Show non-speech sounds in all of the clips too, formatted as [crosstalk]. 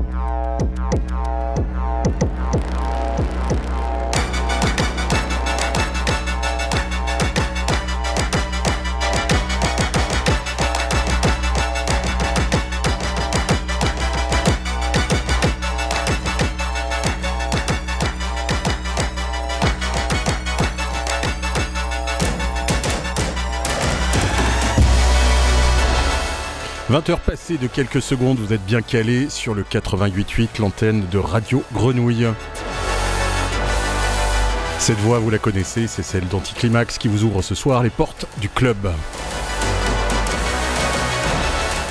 Bye. 20h passées de quelques secondes, vous êtes bien calé sur le 88.8, l'antenne de Radio Grenouille. Cette voix, vous la connaissez, c'est celle d'Anticlimax qui vous ouvre ce soir les portes du club.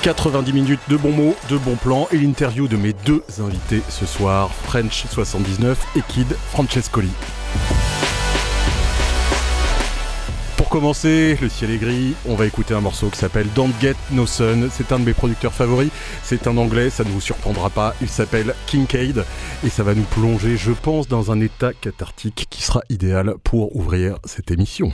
90 minutes de bons mots, de bons plans et l'interview de mes deux invités ce soir, French79 et Kid Francescoli. Commencer, le ciel est gris, on va écouter un morceau qui s'appelle Don't Get No Sun. C'est un de mes producteurs favoris, c'est un anglais, ça ne vous surprendra pas. Il s'appelle Kincaid et ça va nous plonger, je pense, dans un état cathartique qui sera idéal pour ouvrir cette émission.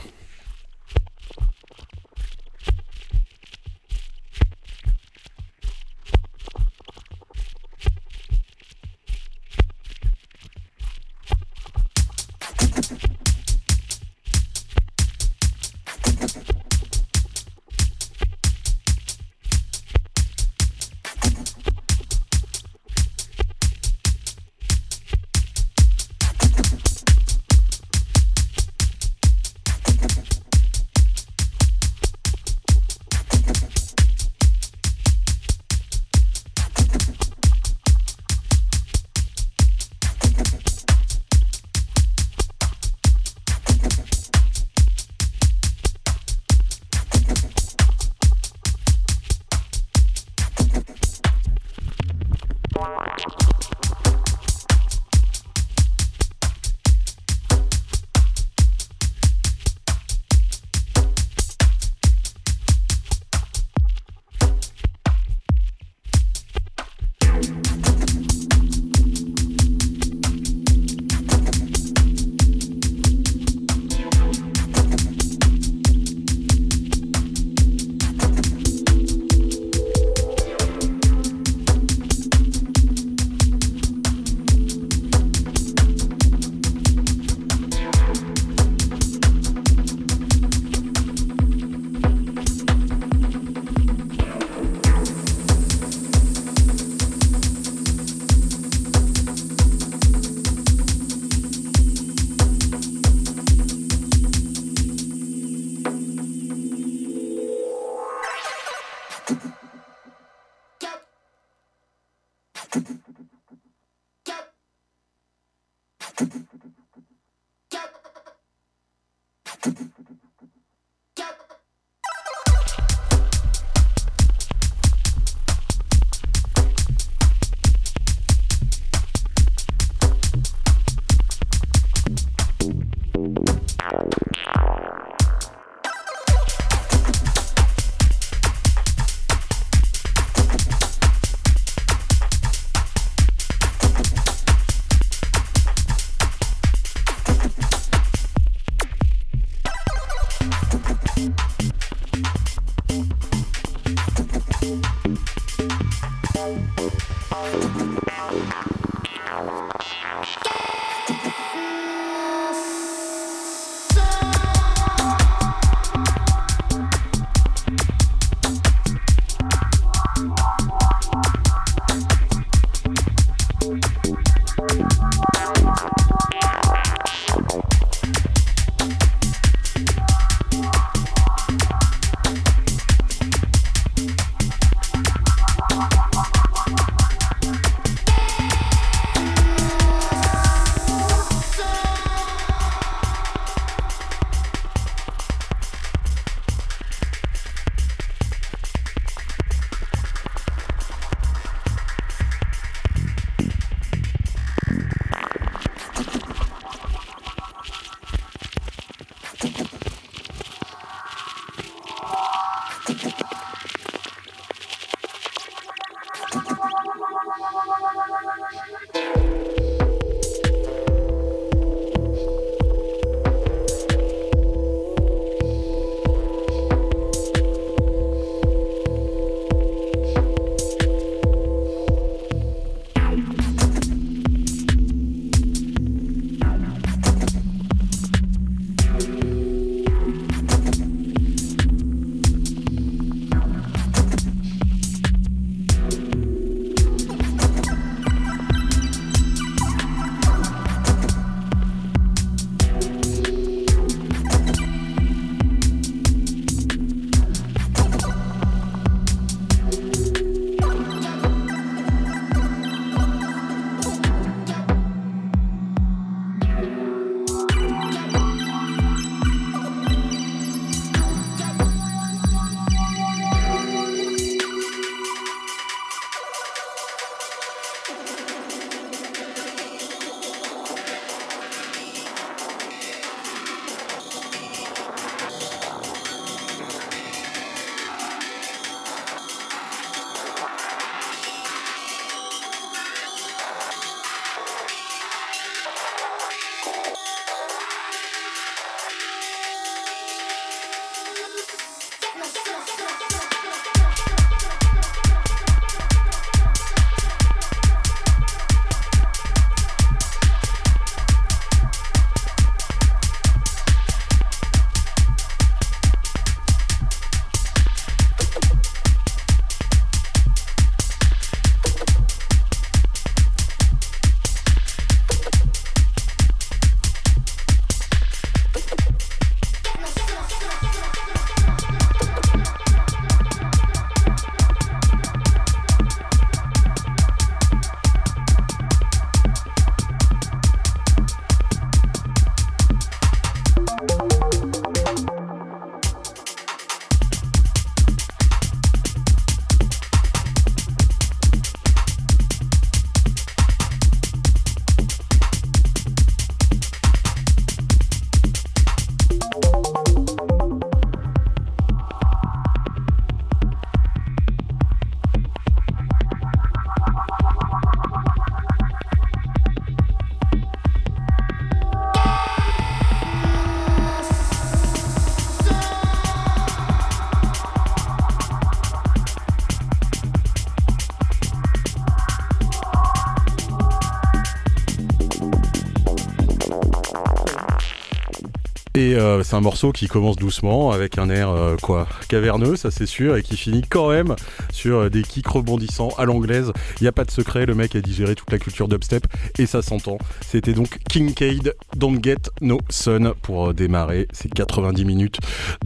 Euh, c'est un morceau qui commence doucement avec un air euh, quoi caverneux, ça c'est sûr, et qui finit quand même sur euh, des kicks rebondissants à l'anglaise. Il n'y a pas de secret, le mec a digéré toute la culture dubstep et ça s'entend. C'était donc Kincaid, Don't Get No Sun pour démarrer ces 90 minutes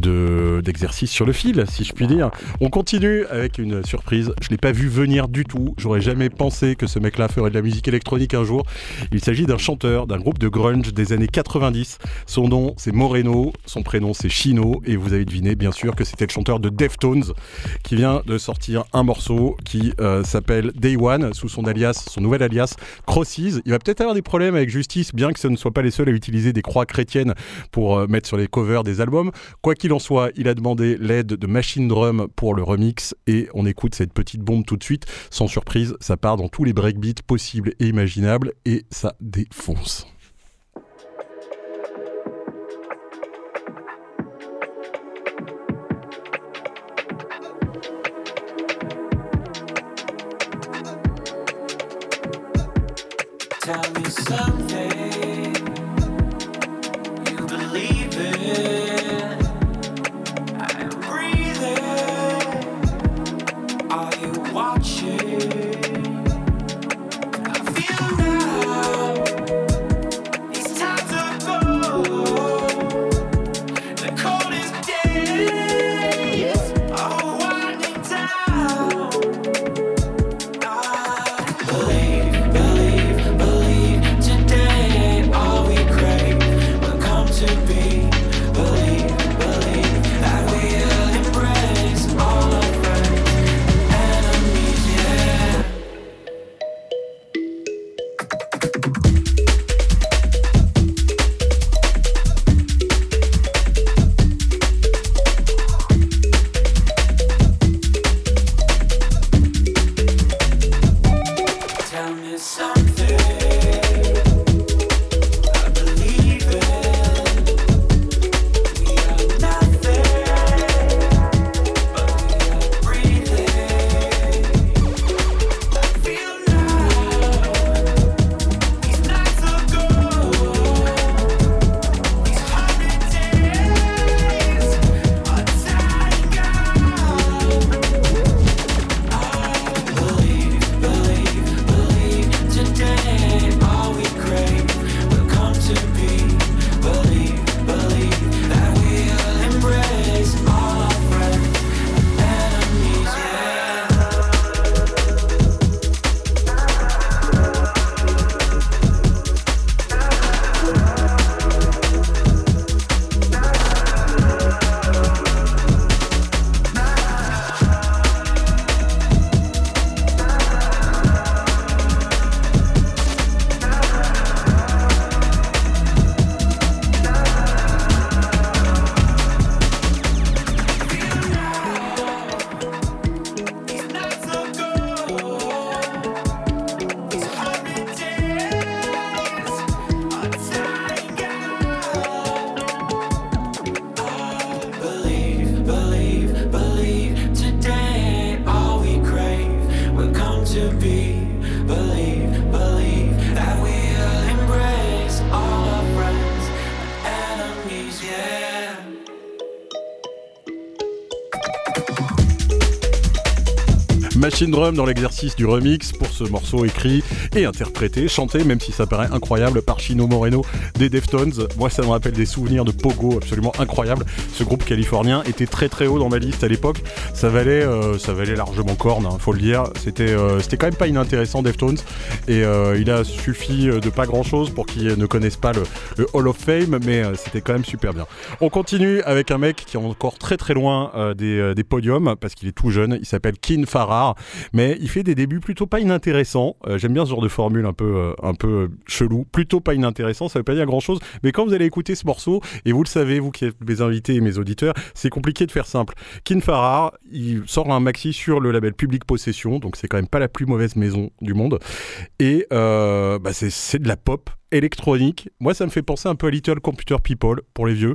de, d'exercice sur le fil, si je puis dire. On continue avec une surprise. Je l'ai pas vu venir du tout. J'aurais jamais pensé que ce mec-là ferait de la musique électronique un jour. Il s'agit d'un chanteur d'un groupe de grunge des années 90. Son nom c'est Moreno, son prénom c'est Chino et vous avez deviné bien sûr que c'était le chanteur de Deftones qui vient de sortir un morceau qui euh, s'appelle Day One sous son alias, son nouvel alias Crosses. Il va peut-être avoir des problèmes avec justice bien que ce ne soit pas les seuls à utiliser des croix chrétiennes pour euh, mettre sur les covers des albums. Quoi qu'il en soit, il a demandé l'aide de Machine Drum pour le remix et on écoute cette petite bombe tout de suite. Sans surprise, ça part dans tous les breakbeats possibles et imaginables et ça défonce. Something Drum dans l'exercice du remix pour ce morceau écrit et interprété, chanté, même si ça paraît incroyable, par Chino Moreno des Deftones. Moi, ça me rappelle des souvenirs de Pogo absolument incroyables. Ce groupe californien était très très haut dans ma liste à l'époque. Ça valait, euh, ça valait largement corne, hein, faut le dire. C'était, euh, c'était quand même pas inintéressant Deftones et euh, il a suffi de pas grand chose pour qu'ils ne connaissent pas le, Hall of Fame, mais c'était quand même super bien. On continue avec un mec qui est encore très très loin des, des podiums parce qu'il est tout jeune. Il s'appelle Kin Farrar, mais il fait des débuts plutôt pas inintéressants. Euh, J'aime bien ce genre de formule un peu euh, un peu chelou, plutôt pas inintéressant. Ça veut pas dire grand chose, mais quand vous allez écouter ce morceau et vous le savez, vous qui êtes mes invités et mes auditeurs, c'est compliqué de faire simple. Kin Farrar, il sort un maxi sur le label Public Possession, donc c'est quand même pas la plus mauvaise maison du monde. Et euh, bah c'est de la pop électronique. Moi, ça me fait penser un peu à Little Computer People pour les vieux.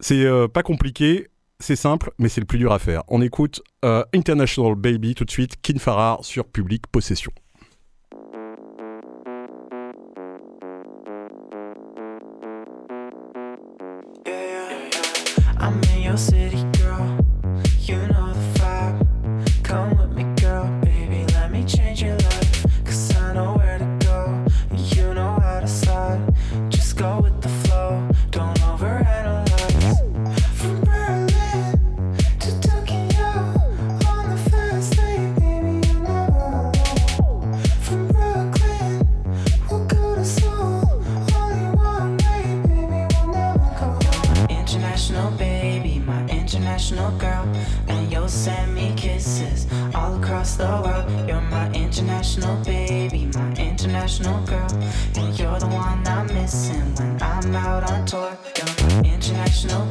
C'est euh, pas compliqué, c'est simple, mais c'est le plus dur à faire. On écoute euh, International Baby tout de suite, Kin Farrar sur Public Possession. International girl. And you're the one I'm missing when I'm out on tour. You're my international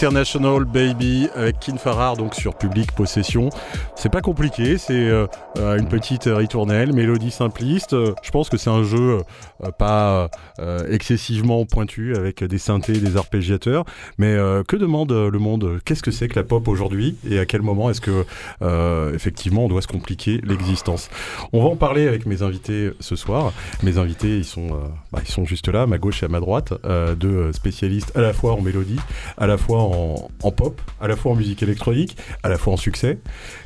International Baby Kin Farrar donc sur Public Possession. C'est pas compliqué, c'est euh, euh, une petite ritournelle, mélodie simpliste. Euh, Je pense que c'est un jeu pas excessivement pointu avec des synthés, des arpégiateurs. Mais que demande le monde? Qu'est-ce que c'est que la pop aujourd'hui? Et à quel moment est-ce que effectivement on doit se compliquer l'existence? On va en parler avec mes invités ce soir. Mes invités, ils sont, bah, ils sont juste là, à ma gauche et à ma droite, deux spécialistes à la fois en mélodie, à la fois en, en pop, à la fois en musique électronique, à la fois en succès.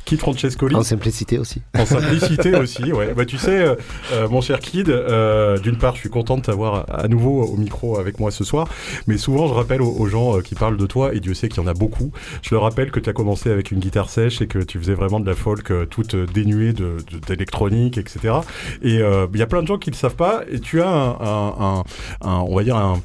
Kid Francescoli, En simplicité aussi. en simplicité [laughs] aussi, ouais. Bah tu sais, euh, euh, mon cher Kid, euh, d'une part, je suis content de t'avoir à nouveau au micro avec moi ce soir, mais souvent je rappelle aux, aux gens qui parlent de toi, et Dieu sait qu'il y en a beaucoup, je leur rappelle que tu as commencé avec une guitare sèche et que tu faisais vraiment de la folk euh, toute dénuée de- de- d'électronique, etc. Et il y a plein de gens qui le savent pas, et tu as un, un- un- un- on va dire un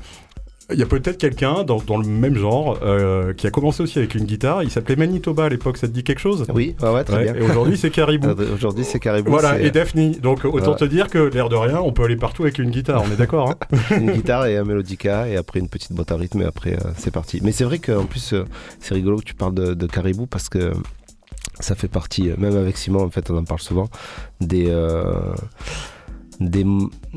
il y a peut-être quelqu'un dans, dans le même genre euh, qui a commencé aussi avec une guitare. Il s'appelait Manitoba à l'époque. Ça te dit quelque chose? Oui, ouais, ouais, très Ouais, bien. Et aujourd'hui, c'est Caribou. [laughs] Euh, Aujourd'hui, c'est Caribou. Voilà, et Daphne. Donc autant Ouais. te dire que l'air de rien, on peut aller partout avec une guitare, on est d'accord hein? [laughs] Une guitare et un mélodica, et après une petite boîte à rythme, et après, euh, c'est parti. Mais c'est vrai qu'en plus, euh, c'est rigolo que tu parles de, de Caribou parce que ça fait partie, même avec Simon, en fait, on en parle souvent, des. Euh, des,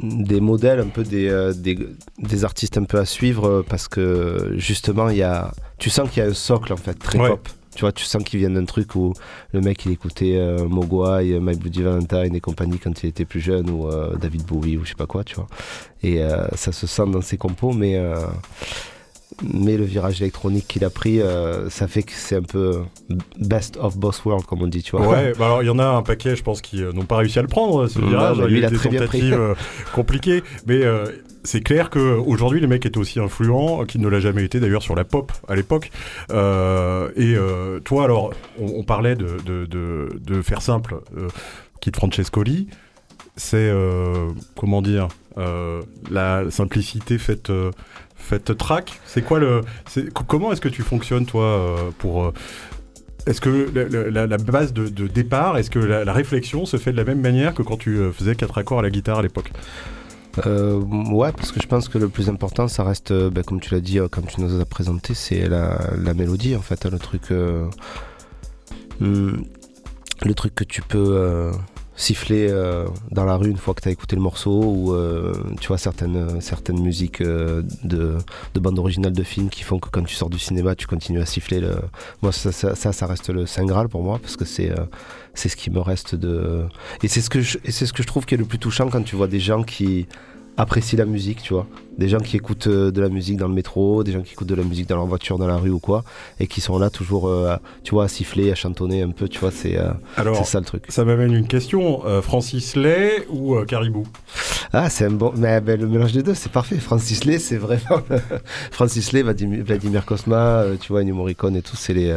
des modèles un peu des, euh, des, des artistes un peu à suivre euh, parce que justement il y a tu sens qu'il y a un socle en fait très Ouais. pop tu vois tu sens qu'il vient d'un truc où le mec il écoutait euh, Mogwai, My Bloody Valentine et compagnie quand il était plus jeune ou euh, David Bowie ou je sais pas quoi tu vois et euh, ça se sent dans ses compos mais euh, mais le virage électronique qu'il a pris euh, ça fait que c'est un peu best of both worlds comme on dit tu vois Ouais, bah alors il y en a un paquet, je pense, qui euh, n'ont pas réussi à le prendre, ce Non, virage. il lui, y il a a eu des très bien pris. tentatives euh, compliquées, mais c'est clair que aujourd'hui le mec est aussi influent qu'il ne l'a jamais été d'ailleurs sur la pop à l'époque. Euh, et euh, toi, alors, on, on parlait de, de, de, de faire simple. Euh, Kid Francescoli, c'est comment dire la simplicité faite euh, faite track. C'est quoi le Comment est-ce que tu fonctionnes toi euh, pour euh, est-ce que la, base de, départ, est-ce que la, réflexion se fait de la même manière que quand tu euh, faisais quatre accords à la guitare à l'époque? Euh, ouais, parce que je pense que le plus important, ça reste, ben, comme tu l'as dit quand tu nous as présenté, c'est la, la mélodie en fait, hein, le truc, hmm, le truc que tu peux siffler euh, dans la rue une fois que tu as écouté le morceau, ou euh, tu vois certaines certaines musiques euh, de, de bandes originales de films qui font que quand tu sors du cinéma, tu continues à siffler. Le... Moi, ça, ça, ça, reste le saint graal pour moi parce que c'est euh, c'est ce qui me reste de et c'est ce que je, et c'est ce que je trouve qui est le plus touchant quand tu vois des gens qui apprécient la musique, tu vois. Des gens qui écoutent euh, de la musique dans le métro, des gens qui écoutent de la musique dans leur voiture, dans la rue ou quoi, et qui sont là toujours, euh, tu vois, à siffler, à chantonner un peu, tu vois, c'est euh, ça le truc. ça m'amène une question. euh, Francis Lay ou Caribou? Ah, c'est un bon. Mais ben, le mélange des deux, c'est parfait. Francis Lay, c'est vraiment. [laughs] Francis Lay, Vladimir, euh, tu vois, Ennio Morricone et tout, c'est les,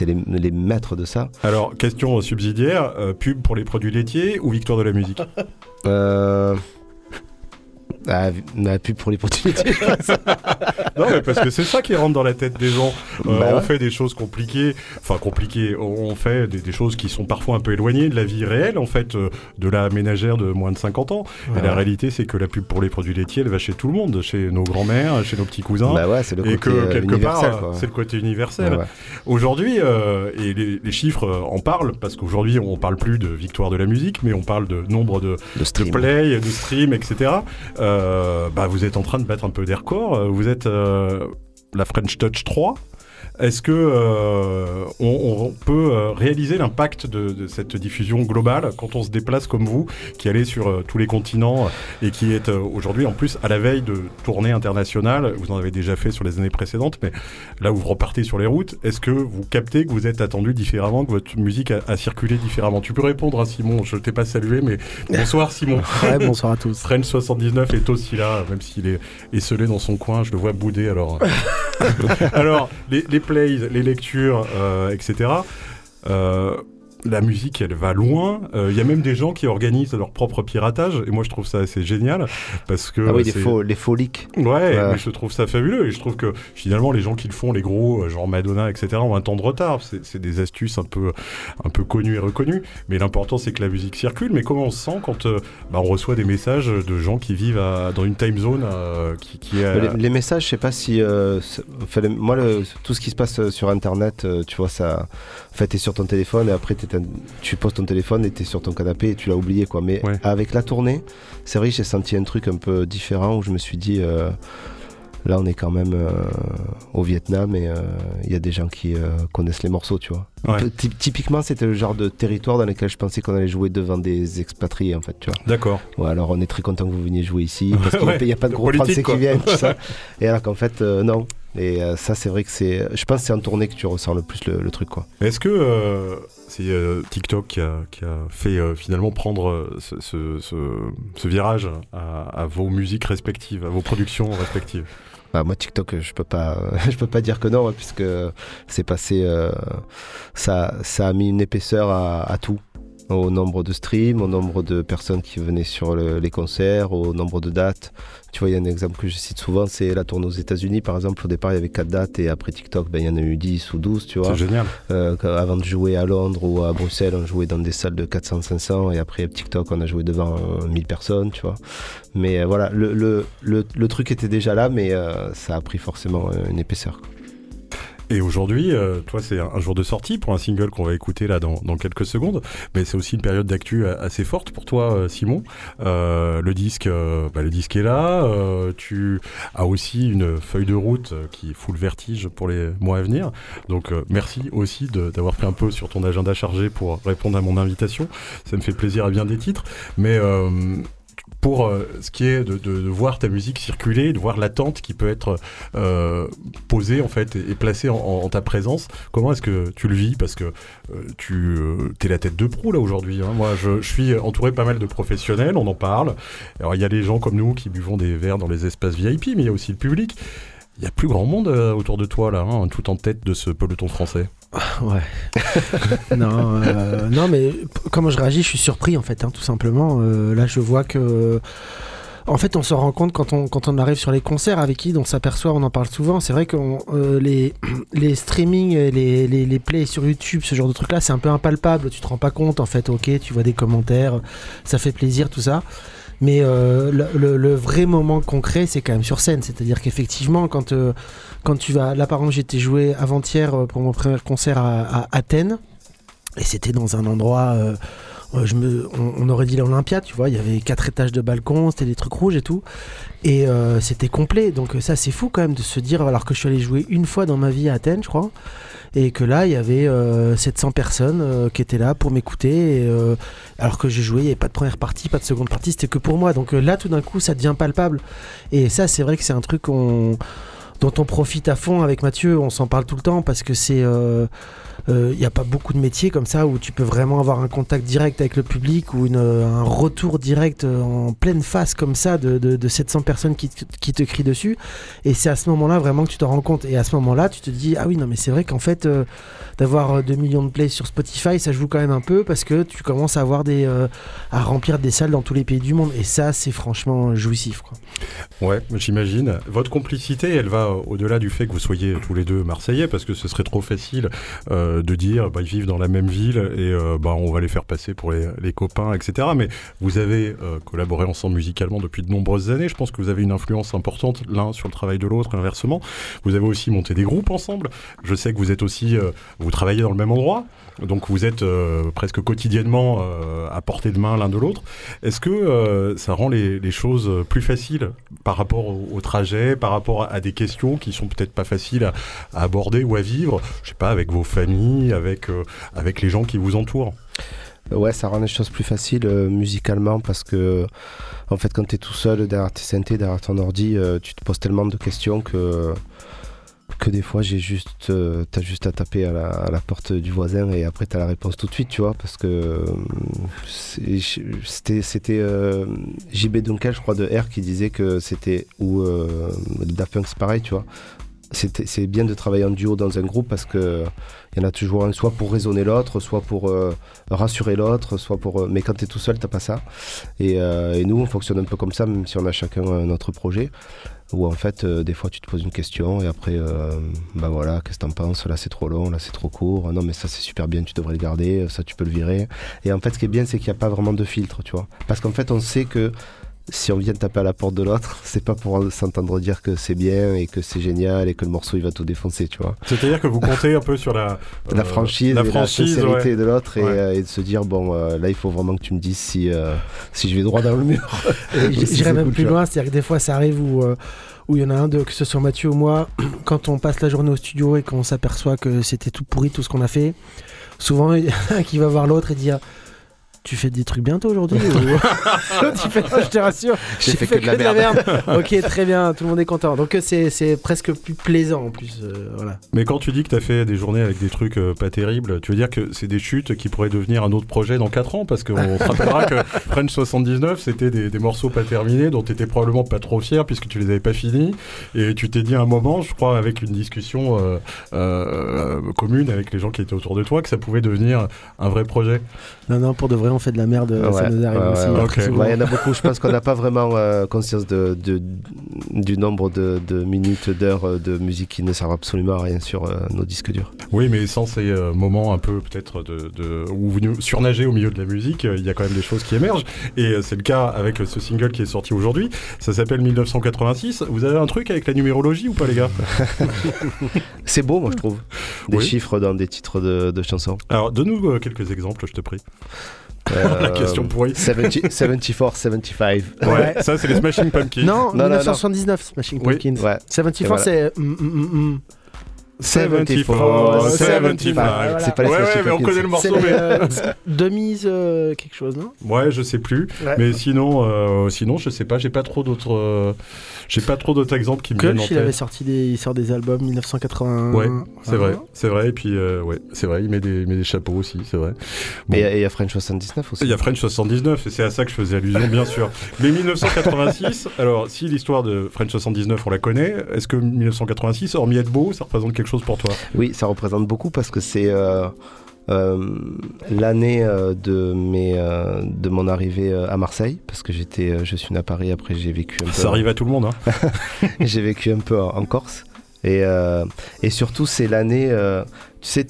les, les maîtres de ça. Alors, question subsidiaire, pub pour les produits laitiers ou victoire de la musique? Euh, Ah, la pub pour l'opportunité. [laughs] Non, mais parce que c'est ça qui rentre dans la tête des gens. Euh, Bah on ouais. fait des choses compliquées, enfin compliquées, on fait des, des choses qui sont parfois un peu éloignées de la vie réelle, en fait, euh, de la ménagère de moins de 50 ans. Et la réalité, c'est que la pub pour les produits laitiers, elle va chez tout le monde, chez nos grands-mères, chez nos petits cousins. bah ouais, c'est le et côté que euh, quelque part, c'est le côté universel. Aujourd'hui, et les, les chiffres en parlent, parce qu'aujourd'hui, on parle plus de victoire de la musique, mais on parle de nombre de, de stream. play, de stream, etc. Euh, bah, vous êtes en train de battre un peu des records. Euh, Vous êtes euh, la French Touch 3. Est-ce que euh, on, on peut euh, réaliser l'impact de, de cette diffusion globale quand on se déplace comme vous, qui allez sur euh, tous les continents et qui est euh, aujourd'hui en plus à la veille de tournées internationales? Vous en avez déjà fait sur les années précédentes, mais là où vous repartez sur les routes, est-ce que vous captez que vous êtes attendu différemment, que votre musique a, a circulé différemment? Tu peux répondre à Simon, je ne t'ai pas salué, mais bonsoir [laughs] Simon. Ouais, bonsoir à tous. French 79 est aussi là, même s'il est esselé dans son coin, je le vois bouder alors. [laughs] alors, les, les les lectures, euh, etc. la musique, elle va loin. Euh, Il y a même des gens qui organisent leur propre piratage, et moi je trouve ça assez génial parce que Ah oui, les faux, les faux leaks. Ouais, Ouais. mais je trouve ça fabuleux et je trouve que finalement les gens qui le font, les gros, euh, genre Madonna, etc., ont un temps de retard. C'est des astuces un peu, un peu connues et reconnues. Mais l'important c'est que la musique circule. Mais comment on se sent quand euh, bah, on reçoit des messages de gens qui vivent à- dans une time zone euh, qui, Les, les messages, je sais pas si. enfin, moi, le- tout ce qui se passe sur Internet, tu vois, ça. En fait, t'es sur ton téléphone et après, t'es un- tu poses ton téléphone et t'es sur ton canapé et tu l'as oublié, quoi. Mais Ouais. avec la tournée, c'est vrai que j'ai senti un truc un peu différent où je me suis dit. euh, Là, on est quand même euh, au Vietnam et euh, il y a des gens qui connaissent les morceaux, tu vois. Ouais. Typiquement, c'était le genre de territoire dans lequel je pensais qu'on allait jouer devant des expatriés, en fait, tu vois. D'accord. Ouais, alors on est très content que vous veniez jouer ici [laughs] parce qu'il n'y a, Ouais, pas de gros Français quoi. qui viennent, tout ça. [laughs] Et alors qu'en fait, euh, non. Et euh, ça, c'est vrai que c'est. Je pense que c'est en tournée que tu ressens le plus le, le truc, quoi. Est-ce que euh, c'est euh, TikTok qui a, qui a fait euh, finalement prendre euh, ce, virage à, vos musiques respectives, à vos productions respectives Bah, moi, TikTok, je peux pas, [laughs] je peux pas dire que non, hein, puisque c'est passé. ça, ça a mis une épaisseur à tout. Au nombre de streams, au nombre de personnes qui venaient sur le- les concerts, au nombre de dates. Tu vois, il y a un exemple que je cite souvent, c'est la tournée aux États-Unis. Par exemple, au départ, il y avait 4 dates et après TikTok, ben, il y en a eu 10 ou 12, tu vois. C'est génial. Euh, avant de jouer à Londres ou à Bruxelles, on jouait dans des salles de 400-500 et après TikTok, on a joué devant euh, 1000 personnes, tu vois. Mais euh, voilà, le, le, le, le truc était déjà là, mais euh, ça a pris forcément euh, une épaisseur. quoi. Et aujourd'hui, euh, toi, c'est un, jour de sortie pour un single qu'on va écouter là dans, dans quelques secondes, mais c'est aussi une période d'actu a- assez forte pour toi, euh, Simon. Euh, le disque, euh, bah, le disque est là. euh, tu as aussi une feuille de route euh, qui fout le vertige pour les mois à venir. Donc, euh, merci aussi d'avoir pris un peu sur ton agenda chargé pour répondre à mon invitation. Ça me fait plaisir à bien des titres, mais euh, pour euh, ce qui est de, de- de voir ta musique circuler, de voir l'attente qui peut être euh, posée en fait et, placée en, en ta présence, comment est-ce que tu le vis? Parce que euh, tu es la tête de proue là aujourd'hui. hein. Moi, je, je suis entouré pas mal de professionnels, on en parle. Alors, il y a les gens comme nous qui buvons des verres dans les espaces VIP, mais il y a aussi le public. Il y a plus grand monde euh, autour de toi là, hein, tout en tête de ce peloton français. [laughs] Ouais. [laughs] non, euh, non, mais comment je réagis, je suis surpris en fait, hein, tout simplement. Euh, là, je vois que. En fait, on se rend compte quand on, arrive sur les concerts avec qui on s'aperçoit, on en parle souvent. C'est vrai que les, [clears throat] les streamings, les, les, plays sur YouTube, ce genre de truc-là, c'est un peu impalpable. Tu te rends pas compte, en fait. Ok, tu vois des commentaires, ça fait plaisir, tout ça. Mais euh, le, vrai moment concret, c'est quand même sur scène. C'est-à-dire qu'effectivement, quand, euh, tu vas. Là, par exemple, j'étais joué avant-hier euh, pour mon premier concert à Athènes. Et c'était dans un endroit. Euh, on, aurait dit l'Olympia, tu vois. Il y avait quatre étages de balcon, c'était des trucs rouges et tout. Et euh, c'était complet. Donc, ça, c'est fou quand même de se dire. Alors que je suis allé jouer une fois dans ma vie à Athènes, je crois. Et que là, il y avait euh, 700 personnes euh, qui étaient là pour m'écouter. alors que j'ai joué, il n'y avait pas de première partie, pas de seconde partie, c'était que pour moi. Donc là, tout d'un coup, ça devient palpable. Et ça, c'est vrai que c'est un truc dont on profite à fond avec Mathieu. On s'en parle tout le temps parce que c'est. Euh, il n'y a pas beaucoup de métiers comme ça où tu peux vraiment avoir un contact direct avec le public ou euh, un retour direct euh, en pleine face comme ça de, de- de 700 personnes qui, te- crient dessus. Et c'est à ce moment-là vraiment que tu t'en rends compte. Et à ce moment-là, tu te dis, ah oui, non, mais c'est vrai qu'en fait, euh, d'avoir euh, 2 millions de plays sur Spotify, ça joue quand même un peu parce que tu commences à avoir des, euh, à remplir des salles dans tous les pays du monde. Et ça, c'est franchement jouissif. Quoi. Ouais, j'imagine. Votre complicité, elle va au-delà du fait que vous soyez tous les deux Marseillais, parce que ce serait trop facile euh, de dire, bah, ils vivent dans la même ville et euh, bah, on va les faire passer pour les, les copains, etc. Mais vous avez euh, collaboré ensemble musicalement depuis de nombreuses années. Je pense que vous avez une influence importante l'un sur le travail de l'autre, inversement. Vous avez aussi monté des groupes ensemble. Je sais que vous êtes aussi, euh, vous travaillez dans le même endroit. Donc vous êtes euh, presque quotidiennement euh, à portée de main l'un de l'autre. Est-ce que euh, ça rend les, choses plus faciles par rapport au, au trajet, par rapport à, des questions qui sont peut-être pas faciles à, aborder ou à vivre, je sais pas, avec vos familles, avec, avec les gens qui vous entourent? Ouais, ça rend les choses plus faciles musicalement parce que, en fait, quand tu es tout seul derrière tes synthés, derrière ton ordi, tu te poses tellement de questions que, que des fois, j'ai juste, euh, t'as juste à taper à la, porte du voisin et après, t'as la réponse tout de suite, tu vois, parce que c'était, c'était euh, JB Dunkel, je crois, de R qui disait que c'était, ou euh, Daft Punk, c'est pareil, tu vois. C'est bien de travailler en duo dans un groupe parce que il y en a toujours un, soit pour raisonner l'autre, soit pour euh, rassurer l'autre, soit pour. euh, mais quand tu es tout seul, t'as pas ça. Et, euh, et nous, on fonctionne un peu comme ça, même si on a chacun notre projet. Où en fait, euh, des fois, tu te poses une question et après, bah voilà, qu'est-ce que t'en penses? Là, c'est trop long, là, c'est trop court. Non, mais ça, c'est super bien, tu devrais le garder. Ça, tu peux le virer. Et en fait, ce qui est bien, c'est qu'il n'y a pas vraiment de filtre, tu vois. Parce qu'en fait, on sait que si on vient taper à la porte de l'autre, [laughs] c'est pas pour s'entendre dire que c'est bien et que c'est génial et que le morceau il va tout défoncer, tu vois. C'est-à-dire que vous comptez un peu sur la, [laughs] La euh, franchise, la et franchise, la sincérité ouais. de l'autre et, Ouais. euh, et de se dire bon euh, là il faut vraiment que tu me dises si euh, si je vais droit dans le mur. [laughs] Et j- Si J'irais c'est même cool, plus loin, c'est-à-dire que des fois ça arrive où euh, où il y en a un, de, que ce soit Mathieu ou moi, [clears throat] quand on passe la journée au studio et qu'on s'aperçoit que c'était tout pourri tout ce qu'on a fait, souvent il y en a un qui va voir l'autre et dire tu fais des trucs bientôt aujourd'hui ou... [laughs] [laughs] Fait je te rassure, J'ai fait que de la merde. ok, [laughs] très bien, tout le monde est content. Donc euh, c'est c'est presque plus plaisant en plus. euh, voilà. Mais quand tu dis que tu as fait des journées avec des trucs euh, pas terribles, tu veux dire que c'est des chutes qui pourraient devenir un autre projet dans 4 ans? Parce qu'on se rappellera que French 79, c'était des, des morceaux pas terminés dont tu étais probablement pas trop fier puisque tu les avais pas finis. Et tu t'es dit à un moment, je crois, avec une discussion euh, euh, commune avec les gens qui étaient autour de toi, que ça pouvait devenir un vrai projet. Non, non, pour de vrai, on fait de la merde, ça Ouais, nous arrive ouais, aussi. Ouais, il y en a beaucoup. Je pense qu'on n'a pas vraiment euh, conscience de, de- du nombre de, de minutes, d'heures euh, de musique qui ne servent absolument à rien sur euh, nos disques durs. Oui, mais sans ces euh, moments un peu peut-être de, de- où vous surnagez au milieu de la musique, euh, il y a quand même des choses qui émergent. Et euh, c'est le cas avec euh, ce single qui est sorti aujourd'hui. Ça s'appelle 1986. Vous avez un truc avec la numérologie ou pas, les gars? [laughs] C'est beau, moi je trouve. Des Oui. chiffres dans des titres de, de chansons. Alors, donne-nous euh, quelques exemples, je te prie. Euh, La question pourrie. 70 74, 75. Ouais, [laughs] ça, c'est les Smashing Pumpkins. Non, Non, non, 1979, Smashing Oui. Pumpkins. Ouais. 74, Et voilà. c'est. mm, mm, mm, mm. 74, 75. Voilà. C'est pas les Ouais, ouais, mais on connaît le morceau, mais. euh, Demise euh, quelque chose, non? Ouais, je sais plus. Ouais. Mais sinon, euh, sinon, je sais pas. J'ai pas trop d'autres. J'ai pas trop d'autres exemples qui me viennent en il avait sorti des, il sort des albums 1981. Ouais, c'est vrai, c'est vrai. Et puis, euh, ouais, c'est vrai. Il met des, il met des chapeaux aussi, c'est vrai. Bon. Et il y a French 79 aussi. Il y a French 79, et c'est à ça que je faisais allusion, bien sûr. Mais 1986, [laughs] alors si l'histoire de French 79, on la connaît, est-ce que 1986, hormis être beau, ça représente quelque chose pour toi? Oui, ça représente beaucoup parce que c'est euh, l'année euh, de, mes, euh, de mon arrivée euh, à Marseille. Parce que j'étais, euh, je suis né à Paris, après j'ai vécu un peu, Ça arrive à tout le monde, hein. [laughs] j'ai vécu un peu en, en Corse. Et, euh, et surtout, c'est l'année. euh, tu sais,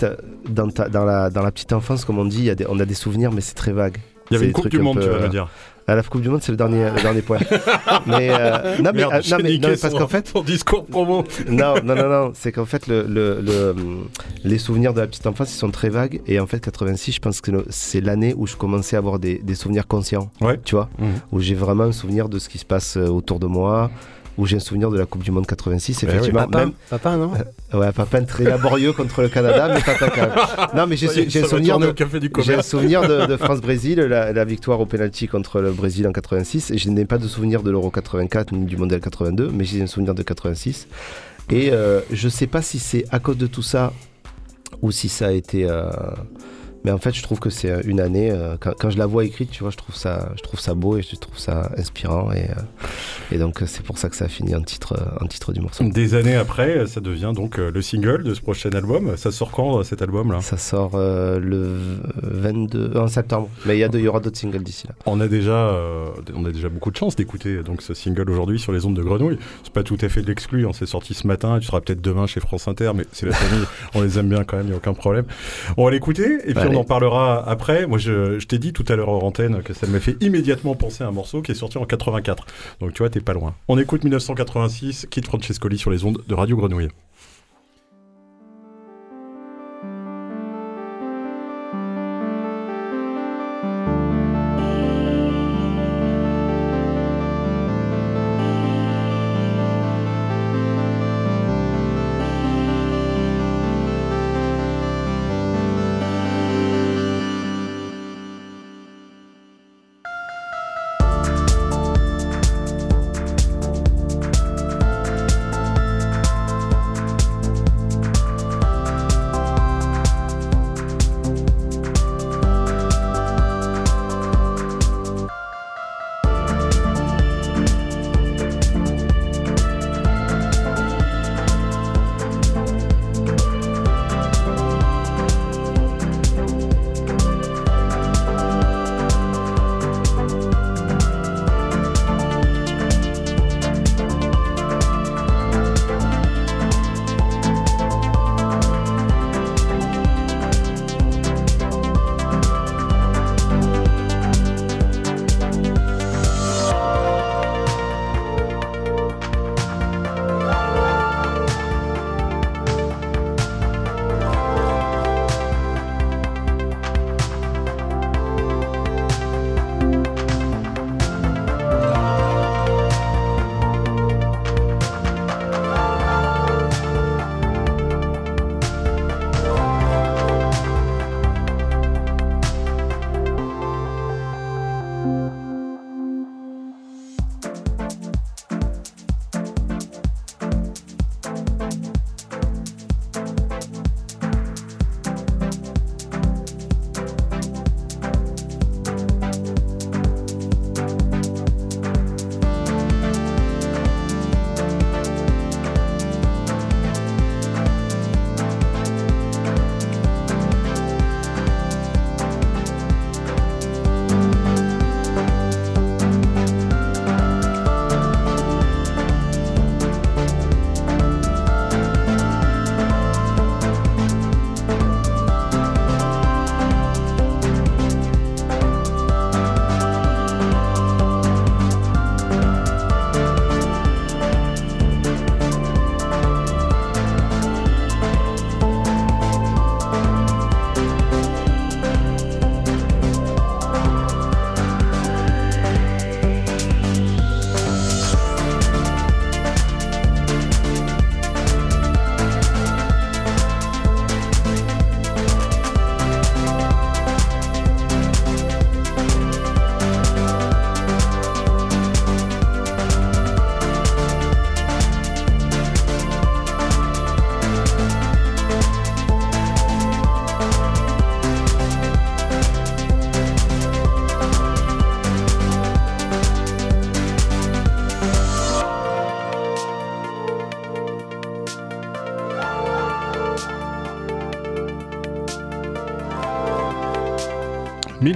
dans, ta- dans, la, dans la petite enfance, comme on dit, il y a des- on a des souvenirs, mais c'est très vague. Il y avait une Coupe du Monde, peu, tu vas euh, me dire. À la Coupe du Monde, c'est le dernier, le dernier point. [laughs] mais, euh, non, mais, Merde, euh, non, mais, non, mais parce qu'en fait, son discours promo. non, non, non, non, c'est qu'en fait, le, le- le, les souvenirs de la petite enfance, ils sont très vagues. Et en fait, 86, je pense que c'est l'année où je commençais à avoir des, des souvenirs conscients. Ouais. Tu vois Mhm. Où j'ai vraiment un souvenir de ce qui se passe euh, autour de moi. Où j'ai un souvenir de la Coupe du Monde 86. Eh oui. Effectivement, Papa, même. papa, non Ouais, papa très laborieux contre le Canada, mais papa quand même. Non, mais j'ai un souvenir de. un souvenir de, de [laughs] France-Brésil, la, la victoire au penalty contre le Brésil en 86. Et je n'ai pas de souvenir de l'Euro 84 ni du Mondial 82, mais j'ai un souvenir de 86. Et euh, je sais pas si c'est à cause de tout ça ou si ça a été. euh, Mais en fait, je trouve que c'est euh, une année. euh, quand, quand je la vois écrite, tu vois, je trouve ça, je trouve ça beau et je trouve ça inspirant. Et, euh, et donc, c'est pour ça que ça a fini en titre, en titre du morceau. Des années après, ça devient donc le single de ce prochain album. Ça sort quand cet album-là? Ça sort euh, le 22 en septembre. Mais il y, a de- il y aura d'autres singles d'ici là. On a déjà, on a déjà beaucoup de chance d'écouter donc ce single aujourd'hui sur les ondes de Grenouille. C'est pas tout à fait de l'exclu, on s'est sorti ce matin, tu seras peut-être demain chez France Inter, mais c'est la famille, [laughs] on les aime bien quand même, il y a aucun problème. On va l'écouter et puis Allez. On en parlera après. Moi, je, je t'ai dit tout à l'heure hors antenne que ça m'a fait immédiatement penser à un morceau qui est sorti en 84. Donc tu vois, t'es pas loin. On écoute 1986, Kid Francescoli sur les ondes de Radio Grenouille. «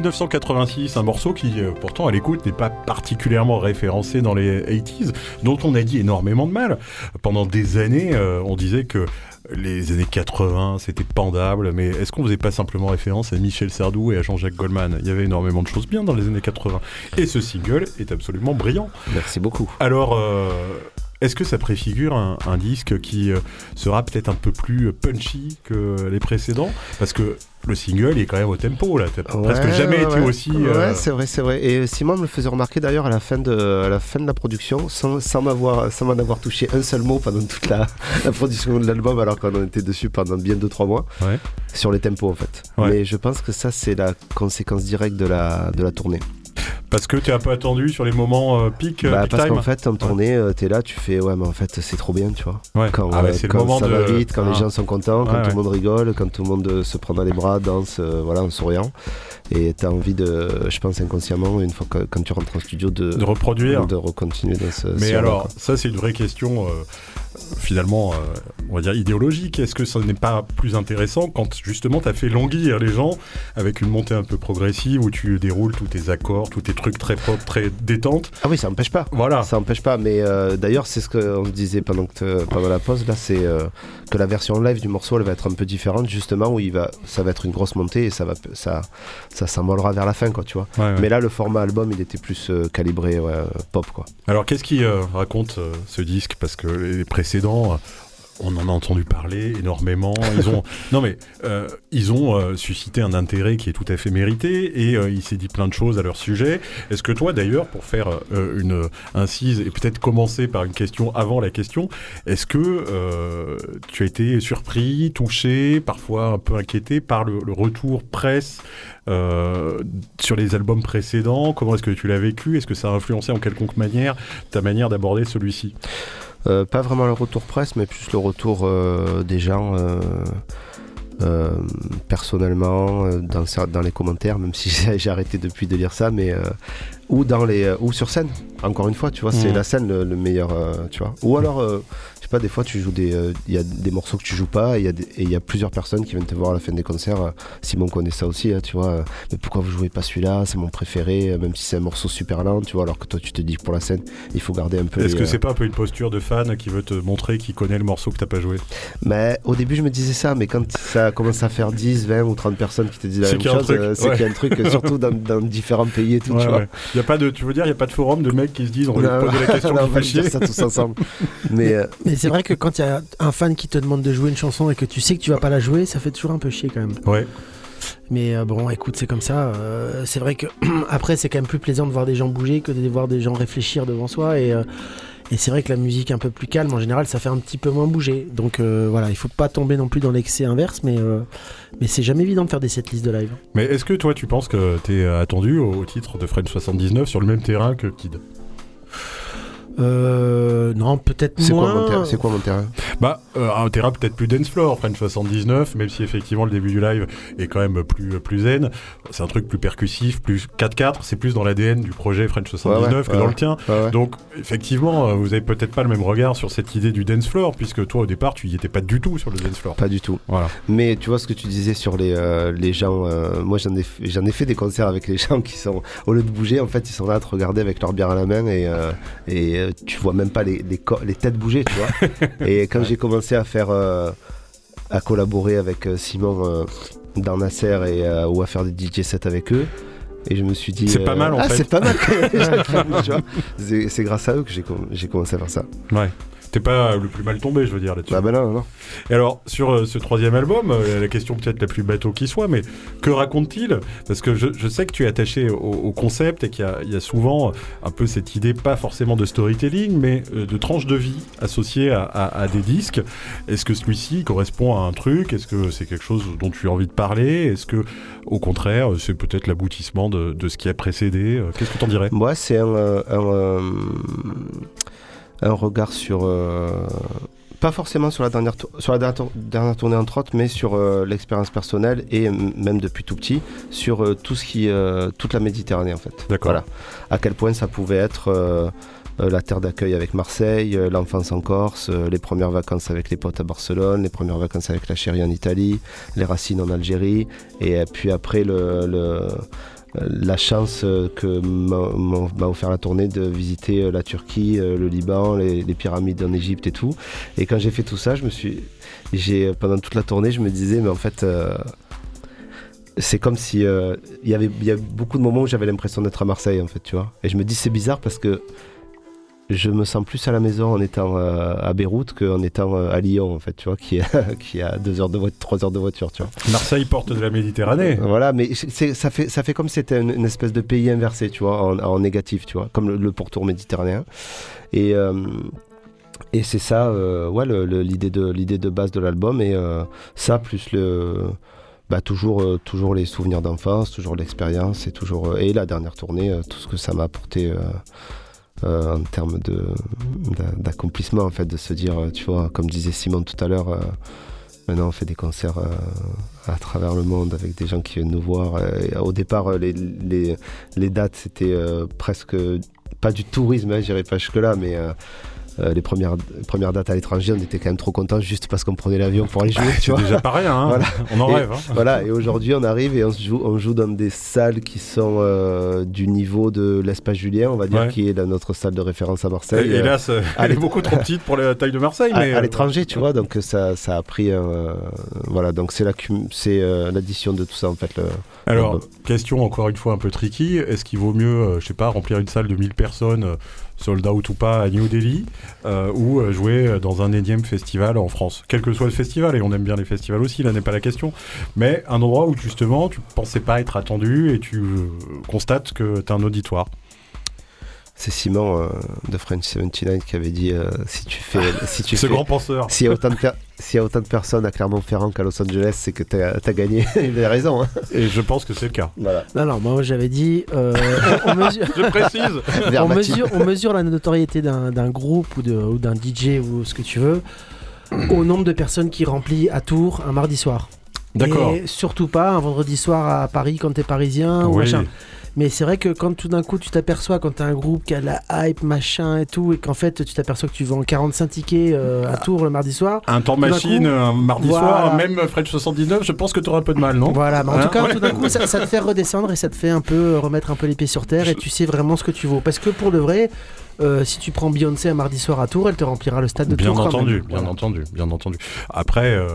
1986, un morceau qui, euh, pourtant, à l'écoute, n'est pas particulièrement référencé dans les 80s, dont on a dit énormément de mal. Pendant des années, euh, on disait que les années 80, c'était pendable, mais est-ce qu'on faisait pas simplement référence à Michel Sardou et à Jean-Jacques Goldman? Il y avait énormément de choses bien dans les années 80. Et ce single est absolument brillant. Merci beaucoup. Alors, euh, est-ce que ça préfigure un, un disque qui sera peut-être un peu plus punchy que les précédents? Parce que le single il est quand même au tempo, là. T'as presque Ouais, jamais ouais, été ouais. aussi... Ouais, euh, c'est vrai, c'est vrai. Et Simon me le faisait remarquer d'ailleurs à la fin de, à la fin de la production, sans, sans m'avoir, sans m'en avoir touché un seul mot pendant toute la, [laughs] la production de l'album, alors qu'on en était dessus pendant bien 2-3 mois, sur les tempos en fait. Mais je pense que ça, c'est la conséquence directe de la, de la tournée. Parce que t'es un peu attendu sur les moments euh, euh, Bah, peak parce qu'en fait, en tournée, euh, t'es là, tu fais ouais, mais en fait, c'est trop bien, tu vois. Ouais. Quand, Ah ouais, euh, le moment ça de... va vite, quand Ah. les gens sont contents, quand Ouais, tout ouais. le monde rigole, quand tout le monde se prend dans les bras, danse, euh, voilà, en souriant. Et t'as envie de, je pense inconsciemment, une fois que quand tu rentres en studio, de, de reproduire. de recontinuer dans ce. Mais alors, ça c'est une vraie question, finalement, euh, on va dire idéologique. Est-ce que ça n'est pas plus intéressant quand justement tu as fait languir les gens avec une montée un peu progressive où tu déroules tous tes accords, tous tes trucs très propres, très détente? Ah oui, ça empêche pas. Voilà. Ça empêche pas, mais euh, d'ailleurs, c'est ce qu'on se disait pendant, que pendant la pause. Là, c'est euh, que la version live du morceau, elle va être un peu différente, justement, où il va, ça va être une grosse montée et ça va, ça, ça s'envolera vers la fin, quoi, tu vois. Ouais, ouais. Mais là, le format album, il était plus calibré ouais, pop, quoi. Alors qu'est-ce qui raconte ce disque? Parce que les précédents, euh, on en a entendu parler énormément. Ils ont, [laughs] non mais euh, ils ont euh, suscité un intérêt qui est tout à fait mérité et euh, il s'est dit plein de choses à leur sujet. Est-ce que toi d'ailleurs, pour faire une incise et peut-être commencer par une question avant la question, est-ce que tu as été surpris, touché, parfois un peu inquiété par le, le retour presse sur les albums précédents? Comment est-ce que tu l'as vécu? Est-ce que ça a influencé en quelconque manière ta manière d'aborder celui-ci? Euh, pas vraiment le retour presse, mais plus le retour euh, des gens euh, personnellement, dans, les commentaires, même si [laughs] j'ai arrêté depuis de lire ça, mais ou dans les ou sur scène. Encore une fois, tu vois, c'est Mhm. la scène le, le meilleur, tu vois. Ou alors, euh, pas, des fois tu joues des, euh, il y a des morceaux que tu joues pas, et il y y a plusieurs personnes qui viennent te voir à la fin des concerts. euh, Simon connaît ça aussi, hein, tu vois. euh, mais pourquoi vous jouez pas celui-là C'est mon préféré, euh, même si c'est un morceau super lent, tu vois. Alors que toi, tu te dis que pour la scène, il faut garder un peu. Est-ce que euh, c'est pas un peu une posture de fan qui veut te montrer qu'il connaît le morceau que t'as pas joué? Mais au début, je me disais ça, mais quand ça commence à faire 10, 20 ou 30 personnes qui te disent la même chose, euh, c'est ouais. qu'il y a un truc, euh, surtout dans, dans différents pays et tout, tu vois. Y a pas de, tu veux dire, il y a pas de forum de mecs qui se disent on va poser la [laughs] question on va dire ça tous ensemble. mais euh, Mais c'est vrai que quand il y a un fan qui te demande de jouer une chanson et que tu sais que tu vas pas la jouer, ça fait toujours un peu chier quand même. Ouais. Mais euh, bon, écoute, c'est comme ça. euh, c'est vrai que [clears throat] après, c'est quand même plus plaisant de voir des gens bouger que de voir des gens réfléchir devant soi. Et, euh, et c'est vrai que la musique un peu plus calme, en général, ça fait un petit peu moins bouger. Donc voilà, il faut pas tomber non plus dans l'excès inverse, mais, mais c'est jamais évident de faire des setlists de live. Mais est-ce que toi tu penses que t'es attendu au, titre de French 79 sur le même terrain que Kid? Euh, non, peut-être c'est quoi, moins. mon terrain- c'est quoi mon terrain Bah, euh, un terrain peut-être plus dance floor, French 79, même si effectivement le début du live est quand même plus, plus zen. C'est un truc plus percussif, plus 4-4, c'est plus dans l'ADN du projet French 79 Ouais, ouais, que ouais, dans le tien. Ouais, ouais. Donc, effectivement, euh, vous avez peut-être pas le même regard sur cette idée du dance floor, puisque toi au départ tu y étais pas du tout sur le dance floor. Pas du tout. Voilà. Mais tu vois ce que tu disais sur les, euh, les gens. euh, moi, j'en ai, j'en ai fait des concerts avec les [laughs] gens qui sont, au lieu de bouger, en fait, ils sont là à te regarder avec leur bière à la main et, euh, et euh, tu vois même pas les, les, têtes bouger, tu vois. [laughs] et quand j'ai commencé à faire. euh, à collaborer avec euh, Simon dans Nasser et, ou à faire des DJ sets avec eux. Et je me suis dit. C'est pas mal, en ah, fait. c'est pas mal. [laughs] [laughs] C'est, grâce à eux que j'ai, com- j'ai commencé à faire ça. Ouais. T'es pas le plus mal tombé, je veux dire, là-dessus. Bah, ben non, non. Et alors, sur euh, ce troisième album, euh, la question peut-être la plus bateau qui soit, mais que raconte-t-il? Parce que je, je sais que tu es attaché au, au concept et qu'il y a, il y a souvent un peu cette idée, pas forcément de storytelling, mais euh, de tranche de vie associée à, à- à des disques. Est-ce que celui-ci correspond à un truc? Est-ce que c'est quelque chose dont tu as envie de parler? Est-ce que, au contraire, c'est peut-être l'aboutissement de, de ce qui a précédé? Euh, Qu'est-ce que t'en dirais? Moi, c'est un, euh, un, euh, un regard sur. euh, pas forcément sur la dernière, sur la dernière, tour- dernière tournée entre autres, mais sur euh, l'expérience personnelle et même depuis tout petit, sur euh, tout ce qui, euh, toute la Méditerranée en fait. D'accord. Voilà. À quel point ça pouvait être la terre d'accueil avec Marseille, l'enfance en Corse, les premières vacances avec les potes à Barcelone, les premières vacances avec la chérie en Italie, les racines en Algérie, et puis après le, le- la chance euh, que m'a offert la tournée de visiter euh, la Turquie, euh, le Liban, les, pyramides en Égypte et tout. Et quand j'ai fait tout ça, je me suis, j'ai pendant toute la tournée, je me disais, mais en fait. euh, c'est comme si euh, il y avait y beaucoup de moments où j'avais l'impression d'être à Marseille en fait tu vois et je me dis c'est bizarre parce que je me sens plus à la maison en étant euh, à Beyrouth qu'en étant euh, à Lyon en fait tu vois qui est [laughs] qui a deux heures de voiture trois heures de voiture tu vois Marseille porte de la Méditerranée. voilà, mais c'est- ça fait, ça fait comme si c'était une, une espèce de pays inversé, tu vois, en, en négatif, tu vois, comme le, le pourtour méditerranéen. Et, euh, et c'est ça, euh, ouais, l'idée de, l'idée de base de l'album. Et euh, ça, plus le, bah, toujours, euh, toujours les souvenirs d'enfance, toujours l'expérience et toujours euh, et la dernière tournée, euh, tout ce que ça m'a apporté euh, euh, en termes d'accomplissement en fait, de se dire, euh, tu vois, comme disait Simon tout à l'heure. euh, Maintenant, on fait des concerts euh, à travers le monde avec des gens qui viennent nous voir. euh, au départ, euh, les, dates, c'était euh, presque pas du tourisme, hein, j'irai pas jusque-là, mais euh, euh, les premières, premières dates à l'étranger, on était quand même trop contents juste parce qu'on prenait l'avion pour aller jouer. tu vois. déjà pas rien, hein. [laughs] Voilà. on en Et- rêve. hein. Voilà, et aujourd'hui, on arrive et on, joue, on joue dans des salles qui sont euh, du niveau de l'espace Julien, on va dire, Ouais. qui est la- notre salle de référence à Marseille. Et Euh, Hélas, euh, elle est beaucoup trop petite pour la taille de Marseille. à, mais, à l'étranger, tu vois, donc ça, ça a pris. euh, voilà, donc c'est l'addition de tout ça, en fait. Le... Alors, question encore une fois un peu tricky. Est-ce qu'il vaut mieux, je sais pas, remplir une salle de 1000 personnes, sold out ou pas, à New Delhi, euh, ou euh, jouer dans un énième festival en France Quel que soit le festival, et on aime bien les festivals aussi, là n'est pas la question, mais un endroit où justement tu pensais pas être attendu et tu euh, constates que tu as un auditoire. C'est Simon euh, de French 79 qui avait dit euh, si tu fais. [laughs] si tu Ce fais- grand penseur. S'il y, a autant de per- s'il y a autant de personnes à Clermont-Ferrand qu'à Los Angeles, c'est que t'as as gagné. [laughs] Il a raison. Hein. Et je pense que c'est le cas. Voilà. Non, non, moi j'avais dit. euh, on, on mesure, [laughs] Je précise on, mesure, on mesure la notoriété d'un groupe ou de- ou d'un DJ ou ce que tu veux au nombre de personnes qui remplit à Tours un mardi soir. D'accord. Et surtout pas un vendredi soir à Paris quand t'es parisien ou machin. Mais c'est vrai que quand tout d'un coup tu t'aperçois quand t'as un groupe qui a la hype, machin et tout, et qu'en fait tu t'aperçois que tu vends 45 tickets euh, à Tours le mardi soir. Un temps machine, coup, un mardi voilà. soir, même French 79, je pense que tu auras un peu de mal, non? Voilà, mais en Hein? tout cas, Ouais. tout d'un coup, ça, ça te fait redescendre et ça te fait un peu remettre un peu les pieds sur terre et tu sais vraiment ce que tu vaux. Parce que pour de vrai, euh, si tu prends Beyoncé un mardi soir à Tours, elle te remplira le stade de Bien Tours. entendu, bien Voilà. entendu, bien entendu. Après, euh,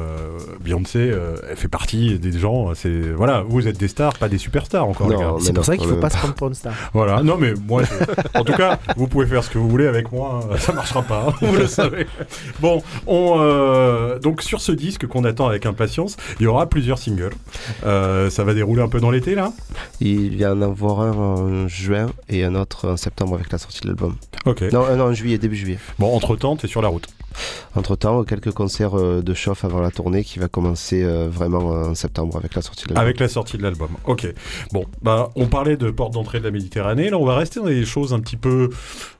Beyoncé, euh, elle fait partie des gens. C'est voilà, vous êtes des stars, pas des superstars encore, C'est pour ça qu'il faut pas se prendre pour une star. Voilà. Non, mais moi, je- en tout cas, vous pouvez faire ce que vous voulez avec moi. hein, Ça marchera pas, hein, vous le savez. Bon, on euh, donc sur ce disque qu'on attend avec impatience, il y aura plusieurs singles. Euh, ça va dérouler un peu dans l'été là? Il y en a avoir un en juin et un autre en septembre avec la sortie de l'album. Ok. Non, un en juillet, début juillet. Bon, entre temps, t'es sur la route. Entre temps, quelques concerts euh, de chauffe avant la tournée qui va commencer euh, vraiment en septembre avec la sortie de l'album. Avec la sortie de l'album. Ok. Bon, bah, on parlait de porte d'entrée de la Méditerranée. Là, on va rester dans des choses un petit peu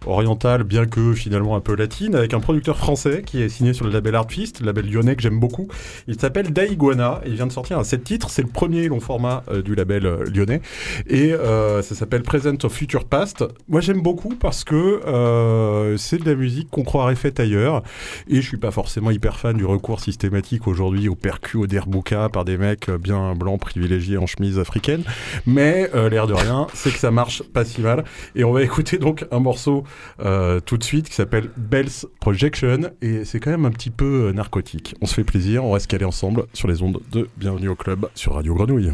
orientales, bien que finalement un peu latines, avec un producteur français qui est signé sur le label Artfist, le label lyonnais que j'aime beaucoup. Il s'appelle Daiguana. Il vient de sortir un 7 titres. C'est le premier long format euh, du label euh, lyonnais. Et euh, ça s'appelle Present of Future Past. Moi, j'aime beaucoup parce que euh, c'est de la musique qu'on croirait faite ailleurs. Et je suis pas forcément hyper fan du recours systématique aujourd'hui au percu, au derbouka par des mecs bien blancs privilégiés en chemise africaine. Mais euh, l'air de rien, c'est que ça marche pas si mal. Et on va écouter donc un morceau euh, tout de suite qui s'appelle Bell's Projection. Et c'est quand même un petit peu euh, narcotique. On se fait plaisir, on reste calés ensemble sur les ondes de Bienvenue au Club sur Radio Grenouille.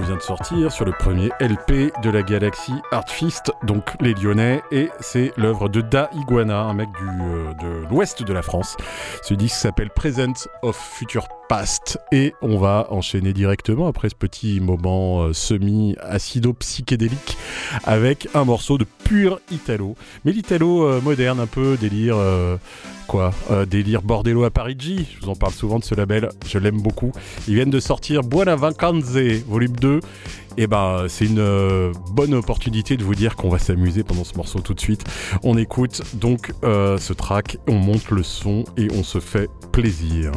Vient de sortir sur le premier LP de la galaxie Artfist, donc les Lyonnais, et c'est l'œuvre de Da Iguana, un mec du, euh, de l'ouest de la France. Ce disque s'appelle Present of Future Et on va enchaîner directement après ce petit moment euh, semi-acido-psychédélique avec un morceau de pur Italo. Mais l'Italo euh, moderne, un peu délire. euh, Quoi Délire Bordello à Parigi, je vous en parle souvent de ce label, je l'aime beaucoup. Ils viennent de sortir Buona Vacanze, volume 2. Et ben, c'est une bonne opportunité de vous dire qu'on va s'amuser pendant ce morceau tout de suite. On écoute donc ce track, on monte le son et on se fait plaisir.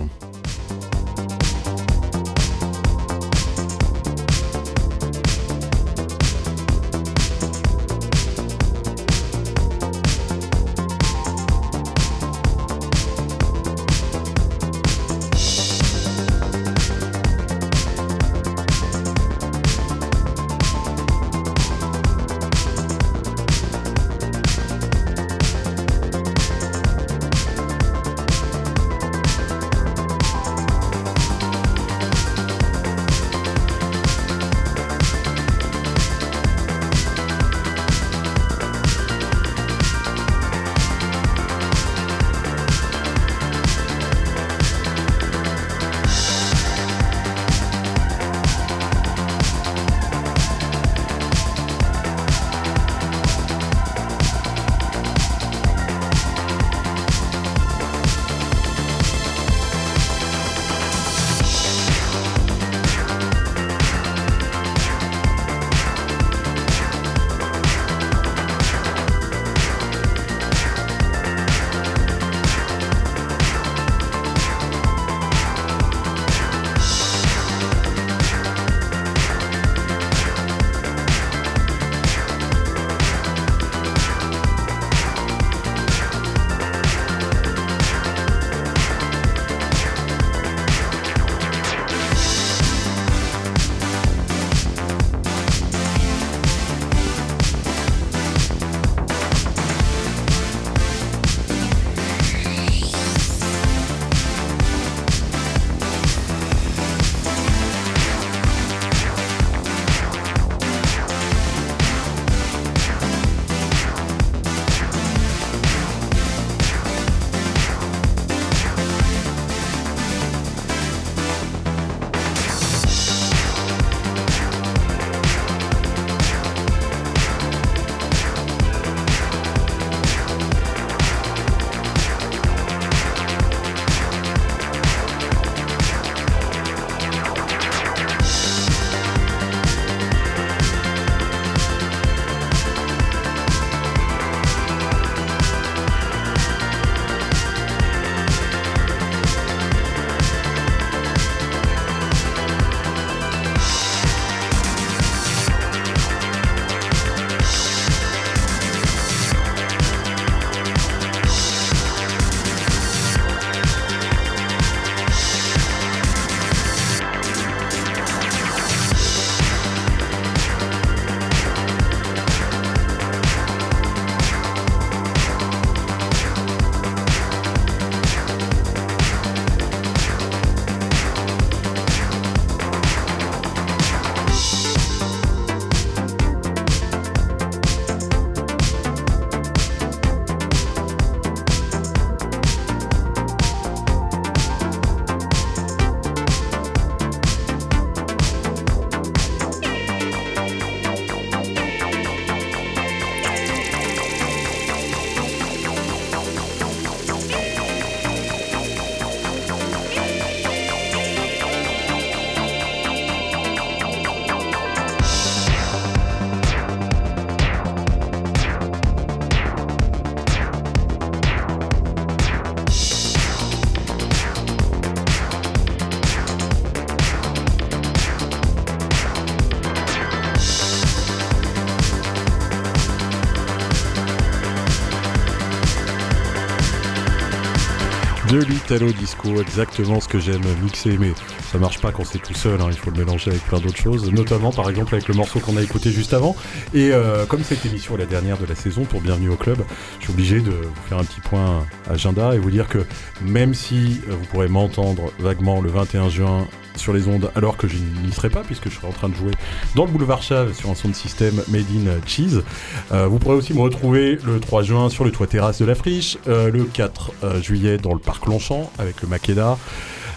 De l'Italo Disco, exactement ce que j'aime mixer, mais ça marche pas quand c'est tout seul, hein, il faut le mélanger avec plein d'autres choses, notamment par exemple avec le morceau qu'on a écouté juste avant. Et euh, comme cette émission est la dernière de la saison pour Bienvenue au Club, je suis obligé de vous faire un petit point agenda et vous dire que même si euh, vous pourrez m'entendre vaguement le 21 juin sur les ondes alors que je n'y serai pas puisque je serai en train de jouer dans le boulevard Chave sur un son de système Made in Cheese. Euh, vous pourrez aussi me retrouver le 3 juin sur le toit terrasse de la Friche, euh, le 4 euh, juillet dans le parc Longchamp avec le Makeda.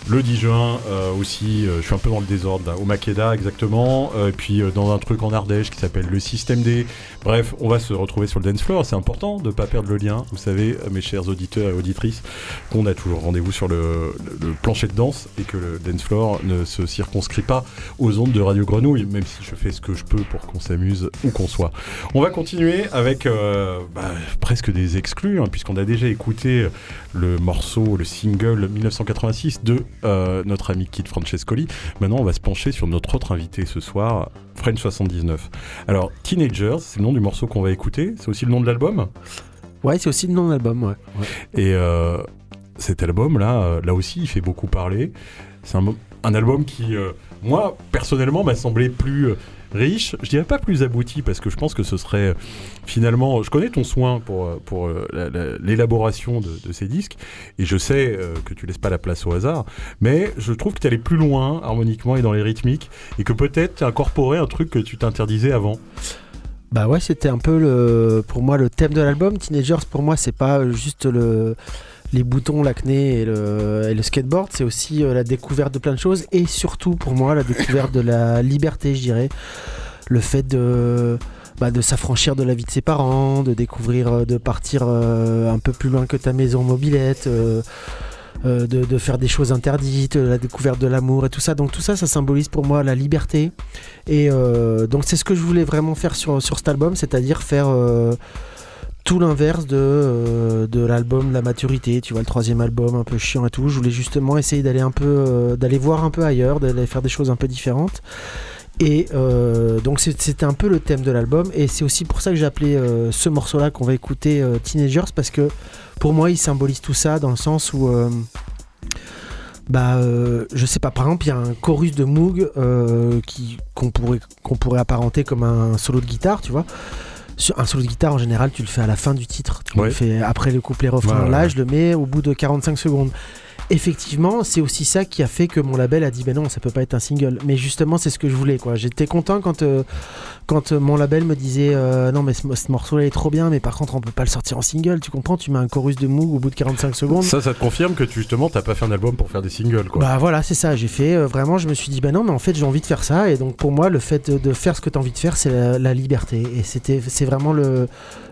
Le 10 juin euh, aussi, euh, je suis un peu dans le désordre là, au Makeda exactement, euh, et puis dans un truc en Ardèche qui s'appelle le Système D. Bref, on va se retrouver sur le dance floor. C'est important de ne pas perdre le lien. Vous savez, mes chers auditeurs et auditrices, qu'on a toujours rendez-vous sur le, plancher de danse et que le dance floor ne se circonscrit pas aux ondes de Radio Grenouille, même si je fais ce que je peux pour qu'on s'amuse où qu'on soit. On va continuer avec bah, presque des exclus, hein, puisqu'on a déjà écouté le morceau, le single 1986 de euh, notre ami Kid Francescoli. Maintenant, on va se pencher sur notre autre invité ce soir, French 79. Alors, Teenagers, c'est le nom du morceau qu'on va écouter, c'est aussi le nom de l'album? Ouais, c'est aussi le nom de l'album, ouais. Et euh, cet album-là, euh, là aussi, il fait beaucoup parler. C'est un, album qui, euh, moi, personnellement, m'a semblé plus riche. Je dirais pas plus abouti, parce que je pense que ce serait finalement... Je connais ton soin pour, pour euh, la- la- l'élaboration de, de ces disques, et je sais euh, que tu laisses pas la place au hasard, mais je trouve que tu allais plus loin, harmoniquement et dans les rythmiques, et que peut-être tu incorporé un truc que tu t'interdisais avant. Bah ouais, c'était un peu le, pour moi le thème de l'album. Teenagers, pour moi, c'est pas juste le, les boutons, l'acné et le, skateboard, c'est aussi euh, la découverte de plein de choses et surtout pour moi la découverte de la liberté, je dirais. Le fait de, bah, s'affranchir de la vie de ses parents, de découvrir, euh, de partir euh, un peu plus loin que ta maison mobilette. euh, de, de faire des choses interdites, la découverte de l'amour et tout ça. Donc tout ça, ça symbolise pour moi la liberté. Et donc c'est ce que je voulais vraiment faire sur, sur cet album, c'est-à-dire faire tout l'inverse de, euh, de l'album La Maturité, tu vois, le troisième album un peu chiant et tout. Je voulais justement essayer d'aller un peu, euh, d'aller voir un peu ailleurs, d'aller faire des choses un peu différentes. Et euh, donc c'était un peu le thème de l'album et c'est aussi pour ça que j'ai appelé ce morceau-là qu'on va écouter Teenagers parce que pour moi il symbolise tout ça dans le sens où bah je sais pas par exemple il y a un chorus de Moog qui qu'on pourrait qu'on pourrait apparenter comme un solo de guitare tu vois un solo de guitare en général tu le fais à la fin du titre tu Ouais. le fais après le couplet refrain Ouais, là ouais. je le mets au bout de 45 secondes effectivement, c'est aussi ça qui a fait que mon label a dit ben non, ça peut pas être un single. Mais justement, c'est ce que je voulais quoi. J'étais content quand euh, quand euh, mon label me disait euh, non mais ce, ce morceau-là est trop bien, mais par contre on peut pas le sortir en single. Tu comprends? Tu mets un chorus de Moog au bout de 45 secondes. Ça, ça te confirme que tu, justement, t'as pas fait un album pour faire des singles, quoi. Bah voilà, c'est ça. J'ai fait euh, vraiment, je me suis dit, bah non, mais en fait, j'ai envie de faire ça. Et donc pour moi, le fait de, de faire ce que tu as envie de faire, c'est la, la liberté. Et c'était, c'est vraiment le,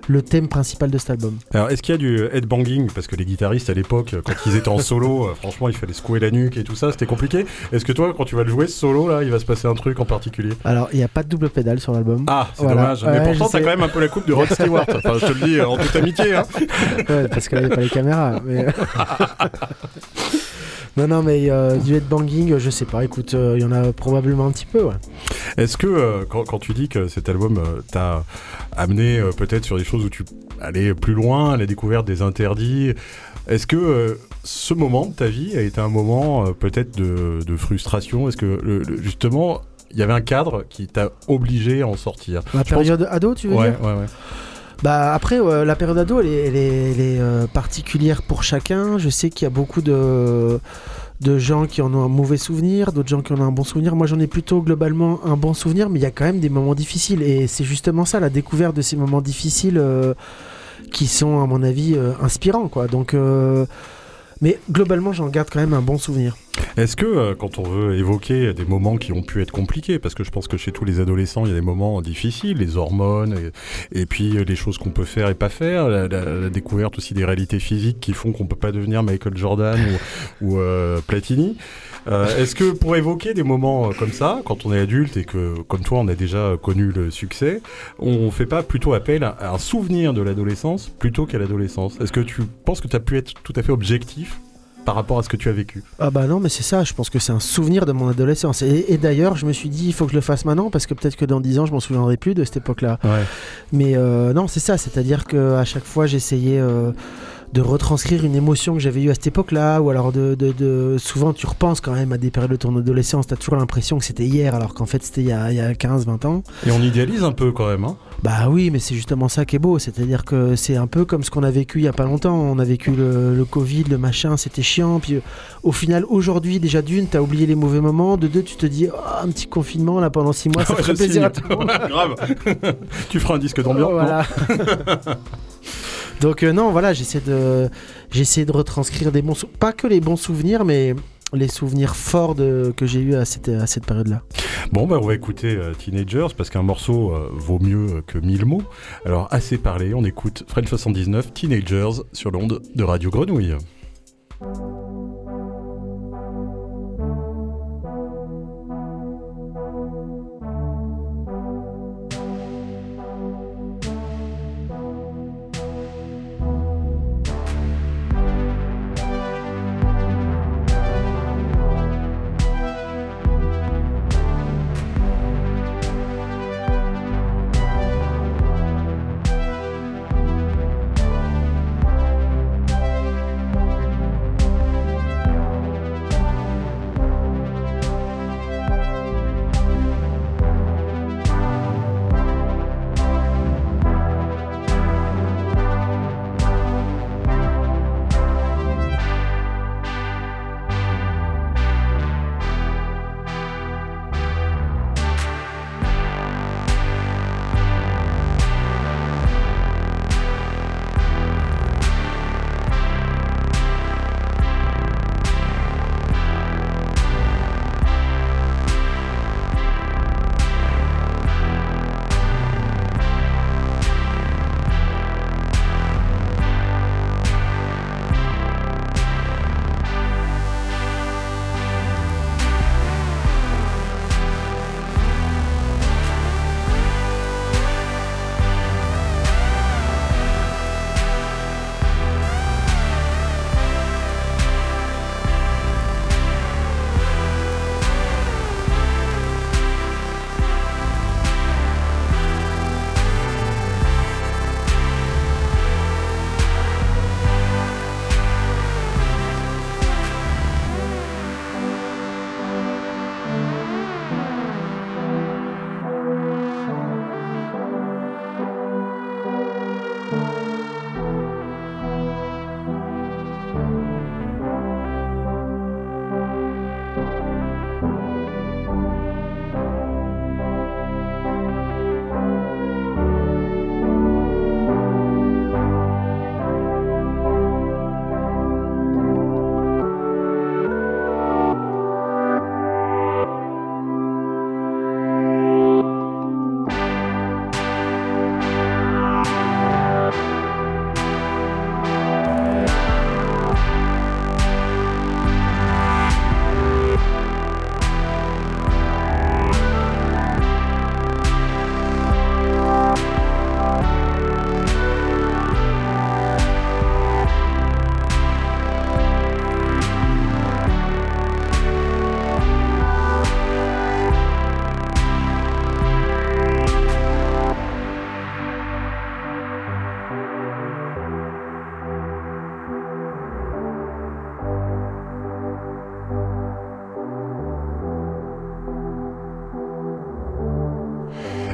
le thème principal de cet album. Alors, est-ce qu'il y a du headbanging? Parce que les guitaristes à l'époque, quand ils étaient en solo, franchement, il fallait secouer la nuque et tout ça, c'était compliqué. Est-ce que toi, quand tu vas le jouer ce solo là, il va se passer un truc en particulier? Alors, il n'y a pas de double pédale sur l'album. Ah, c'est Voilà. dommage. Ouais, Mais pourtant, je t'as quand même un peu la coupe de Rod Stewart. Enfin, je te le dis euh, en toute amitié. Hein. [laughs] Ouais, parce qu'il n'y a pas les caméras. mais- [laughs] non, non, mais euh, du headbanging, je sais pas. Écoute, euh, il y en a probablement un petit peu, ouais. Est-ce que euh, quand, quand tu dis que cet album t'a amené peut-être sur des choses où tu allais plus loin, la découverte des interdits, est-ce que ce moment de ta vie a été un moment peut-être de, de frustration? Est-ce que le- le- justement il y avait un cadre qui t'a obligé à en sortir La Je pense- période ado, tu veux Ouais, dire ouais, ouais. Bah après, la période ado, elle est, elle est- elle est, euh, particulière pour chacun. Je sais qu'il y a beaucoup de, de gens qui en ont un mauvais souvenir, d'autres gens qui en ont un bon souvenir. Moi, j'en ai plutôt globalement un bon souvenir, mais il y a quand même des moments difficiles. Et c'est justement ça, la découverte de ces moments difficiles euh, qui sont, à mon avis, euh, inspirants. Quoi. Donc, mais globalement, j'en garde quand même un bon souvenir. Est-ce que euh, quand on veut évoquer des moments qui ont pu être compliqués, parce que je pense que chez tous les adolescents, il y a des moments difficiles, les hormones, et, puis euh, les choses qu'on peut faire et pas faire, la, découverte aussi des réalités physiques qui font qu'on peut pas devenir Michael Jordan ou, ou, euh, Platini. Euh, Est-ce que pour évoquer des moments euh, comme ça, quand on est adulte et que, comme toi, on a déjà connu le succès, on fait pas plutôt appel à un souvenir de l'adolescence plutôt qu'à l'adolescence? Est-ce que tu penses que tu as pu être tout à fait objectif par rapport à ce que tu as vécu? Ah bah non, mais c'est ça, je pense que c'est un souvenir de mon adolescence. Et, et d'ailleurs, je me suis dit, il faut que je le fasse maintenant, parce que peut-être que dans 10 ans, je m'en souviendrai plus de cette époque-là. Ouais. Mais euh, non, c'est ça, c'est-à-dire que à chaque fois, j'essayais euh, de retranscrire une émotion que j'avais eue à cette époque-là, ou alors de, de- de- Souvent, tu repenses quand même à des périodes de ton adolescence, t'as toujours l'impression que c'était hier, alors qu'en fait, c'était il y a, il y a 15-20 ans. Et on idéalise un peu quand même. Hein. Bah oui, mais c'est justement ça qui est beau, c'est-à-dire que c'est un peu comme ce qu'on a vécu il y a pas longtemps. On a vécu le, le Covid, le machin, c'était chiant. Puis euh, au final, aujourd'hui, déjà d'une, t'as oublié les mauvais moments. De deux, tu te dis, Ah, un petit confinement là pendant six mois, ça Ouais, ferait plaisir à [laughs] signe. tout le monde. Grave. [laughs] tu feras un disque d'ambiance. Voilà. [laughs] Donc euh, non, voilà, j'essaie de, j'essaie de retranscrire des bons, pas que les bons souvenirs, mais les souvenirs forts que j'ai eu à cette, période-là. Bon, bah, on va écouter euh, Teenagers parce qu'un morceau euh, vaut mieux que mille mots. Alors, assez parlé, on écoute French 79 Teenagers sur l'onde de Radio Grenouille.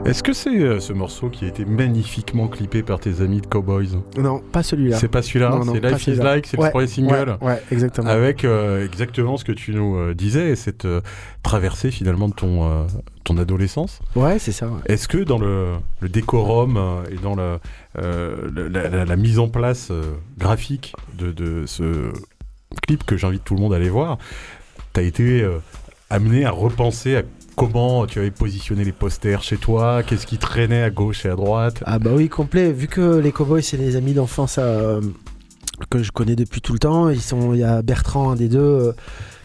Est-ce que c'est euh, ce morceau qui a été magnifiquement clippé par tes amis de Cowboys? Non, pas celui-là. C'est pas celui-là, c'est Life is. Like, c'est Ouais, le premier single? Ouais, ouais, exactement. Avec euh, exactement ce que tu nous euh, disais, et cette traversée finalement de ton, ton adolescence. Ouais, c'est ça. ouais. Est-ce que dans le, le décorum et dans la, la- la mise en place graphique de, de ce clip que j'invite tout le monde à aller voir, tu as été amené à repenser à comment tu avais positionné les posters chez toi, qu'est-ce qui traînait à gauche et à droite? Ah bah oui, complet. Vu que les cowboys, c'est des amis d'enfance euh, que je connais depuis tout le temps. Ils sont, il y a Bertrand, un des deux, euh,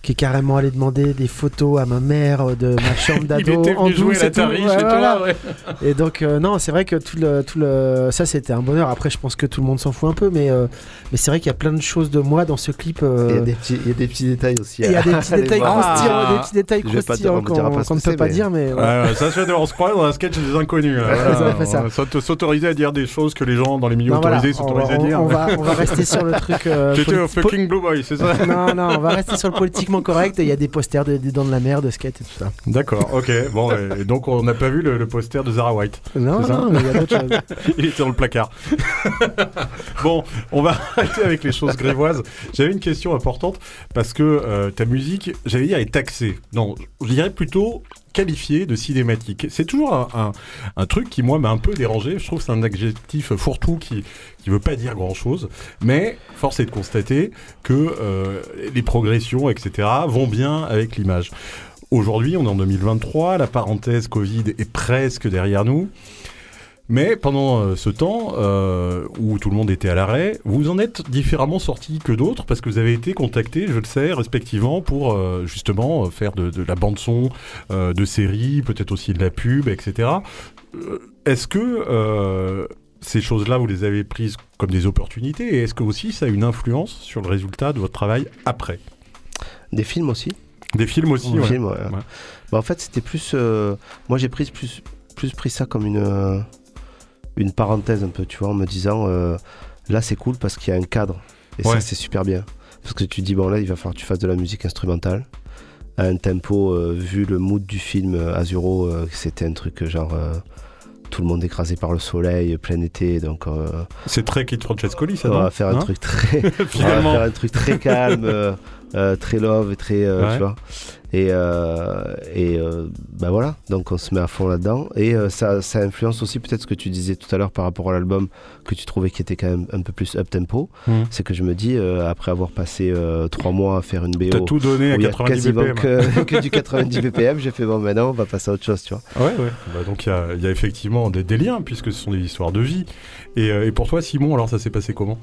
qui est carrément allé demander des photos à ma mère euh, de ma chambre [laughs] d'ado en douce et tout. l'Atari Ouais, chez voilà. toi, ouais. Et donc euh, non, c'est vrai que tout le, tout le, ça c'était un bonheur. Après, je pense que tout le monde s'en fout un peu, mais euh, mais c'est vrai qu'il y a plein de choses de moi dans ce clip. euh, Il y, a des petits, il y a des petits détails aussi. il y a [laughs] des petits détails croustillants, Ah. des petits détails croustillants qu'on pas ce qu'on ne peut pas dire, mais ouais. Ouais, ouais, ça se fait, on se croit dans un sketch des inconnus. s'aut- [laughs] S'autoriser à dire des choses que les gens dans les milieux Non, autorisés on, s'autorisent à dire. on va, on va rester sur le truc. poli- un fucking blue boy, c'est ça Non, non, on va rester sur le politiquement correct. et Il y a des posters de- des dents de la mer, de skate et tout ça. D'accord, ok. Bon, et donc on n'a pas vu le, le poster de Zara White. Non, non, mais il y a d'autres choses. [laughs] Il était dans le placard. [laughs] bon, on va [laughs] arrêter avec les choses grivoises. J'avais une question importante parce que euh, ta musique, j'allais dire, est taxée. Non, je dirais plutôt qualifiée de cinématique. C'est toujours un, truc qui, moi, m'a un peu dérangé. Je trouve que c'est un adjectif fourre-tout qui qui veut pas dire grand-chose. Mais force est de constater que euh, les progressions, etc., vont bien avec l'image. Aujourd'hui, on est en 2023, la parenthèse Covid est presque derrière nous. Mais pendant euh, ce temps euh, où tout le monde était à l'arrêt, vous en êtes différemment sortis que d'autres parce que vous avez été contactés, je le sais, respectivement pour euh, justement faire de, de la bande son, de séries, peut-être aussi de la pub, etc. Est-ce que ces choses-là, vous les avez prises comme des opportunités et est-ce que aussi ça a une influence sur le résultat de votre travail après? Des films aussi. Des films aussi, Des ouais. films, ouais. Ouais. Bah, en fait, c'était plus. moi, j'ai pris plus, plus pris ça comme une, une parenthèse un peu, tu vois, en me disant euh, là, c'est cool parce qu'il y a un cadre. Et Ouais. ça, c'est super bien. Parce que tu dis, bon, là, il va falloir que tu fasses de la musique instrumentale. À un tempo, euh, vu le mood du film euh, Azuro, euh, c'était un truc genre. tout le monde écrasé par le soleil, plein été, donc euh, C'est très Kate Francescoli, ça, on va faire un Hein truc très, [laughs] on va faire un truc très calme, très love, et très, euh, Ouais. tu vois. Et, euh, et euh, bah voilà, donc on se met à fond là-dedans. Et euh, ça, ça influence aussi peut-être ce que tu disais tout à l'heure par rapport à l'album que tu trouvais qui était quand même un peu plus up tempo. Hmm. C'est que je me dis, euh, après avoir passé euh, trois mois à faire une BO T'as tout donné à il y a 90 quasiment BPM. que, que du 90 BPM, j'ai fait bon maintenant on va passer à autre chose, tu vois. Ouais, ouais. Bah, donc il y a, il y a effectivement des, des liens, puisque ce sont des histoires de vie. Et, euh, et pour toi, Simon, alors ça s'est passé comment?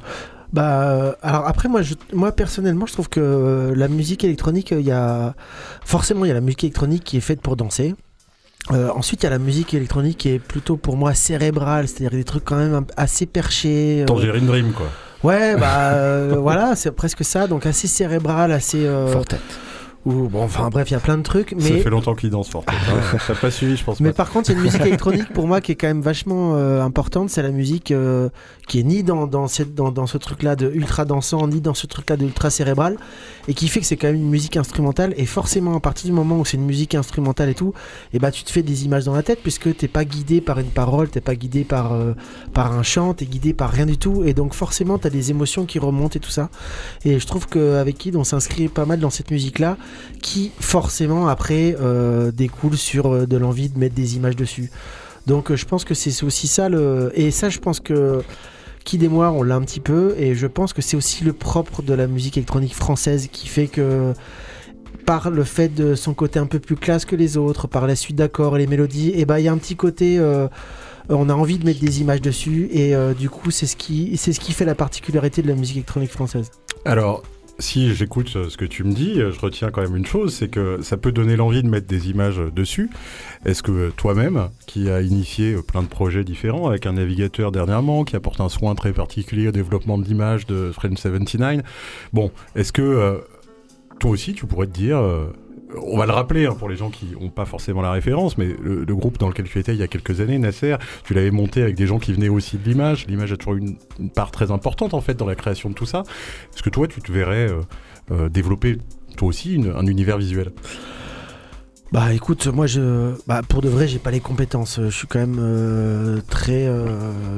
Bah, euh, alors après, moi, je, moi personnellement, je trouve que euh, la musique électronique, euh, il y a forcément il y a la musique électronique qui est faite pour danser. Euh, ensuite, il y a la musique électronique qui est plutôt pour moi cérébrale, c'est-à-dire des trucs quand même assez perchés. euh, Tangerine Dream, quoi. ouais, bah [laughs] euh, voilà, c'est presque ça, donc assez cérébral, assez. euh, Fortet. ou- bon, enfin bref, il y a plein de trucs, Ça mais fait longtemps qu'il danse fort. hein. [laughs] T'as pas suivi, je pense Mais pas. par contre, il y a une musique [laughs] électronique pour moi qui est quand même vachement euh, importante. C'est la musique euh, qui est ni dans, dans, cette, dans, dans ce truc-là de ultra dansant, ni dans ce truc-là de ultra cérébral, et qui fait que c'est quand même une musique instrumentale. Et forcément, à partir du moment où c'est une musique instrumentale et tout, et bah tu te fais des images dans la tête puisque t'es pas guidé par une parole, t'es pas guidé par, euh, par un chant, t'es guidé par rien du tout. Et donc forcément, t'as des émotions qui remontent et tout ça. Et je trouve qu'avec Kid, on s'inscrit pas mal dans cette musique-là qui forcément après euh, découle sur euh, de l'envie de mettre des images dessus. Donc euh, je pense que c'est aussi ça le et ça je pense que Kid et moi on l'a un petit peu et je pense que c'est aussi le propre de la musique électronique française qui fait que par le fait de son côté un peu plus classe que les autres, par la suite d'accords et les mélodies, et ben il y a un petit côté euh, on a envie de mettre des images dessus et euh, du coup c'est ce qui c'est ce qui fait la particularité de la musique électronique française. Alors, si j'écoute euh, ce que tu me dis, euh, je retiens quand même une chose, c'est que ça peut donner l'envie de mettre des images euh, dessus. Est-ce que toi-même, qui a initié plein de projets différents avec un navigateur dernièrement, qui apporte un soin très particulier au développement de l'image de French 79, bon, est-ce que toi aussi tu pourrais te dire... on va le rappeler hein, pour les gens qui n'ont pas forcément la référence, mais le, groupe dans lequel tu étais il y a quelques années, Nasser, tu l'avais monté avec des gens qui venaient aussi de l'image. L'image a toujours une, une part très importante en fait dans la création de tout ça. Est-ce que toi tu te verrais euh, euh, développer toi aussi un univers visuel? Bah écoute, moi je, bah pour de vrai, j'ai pas les compétences. Je suis quand même euh, très euh,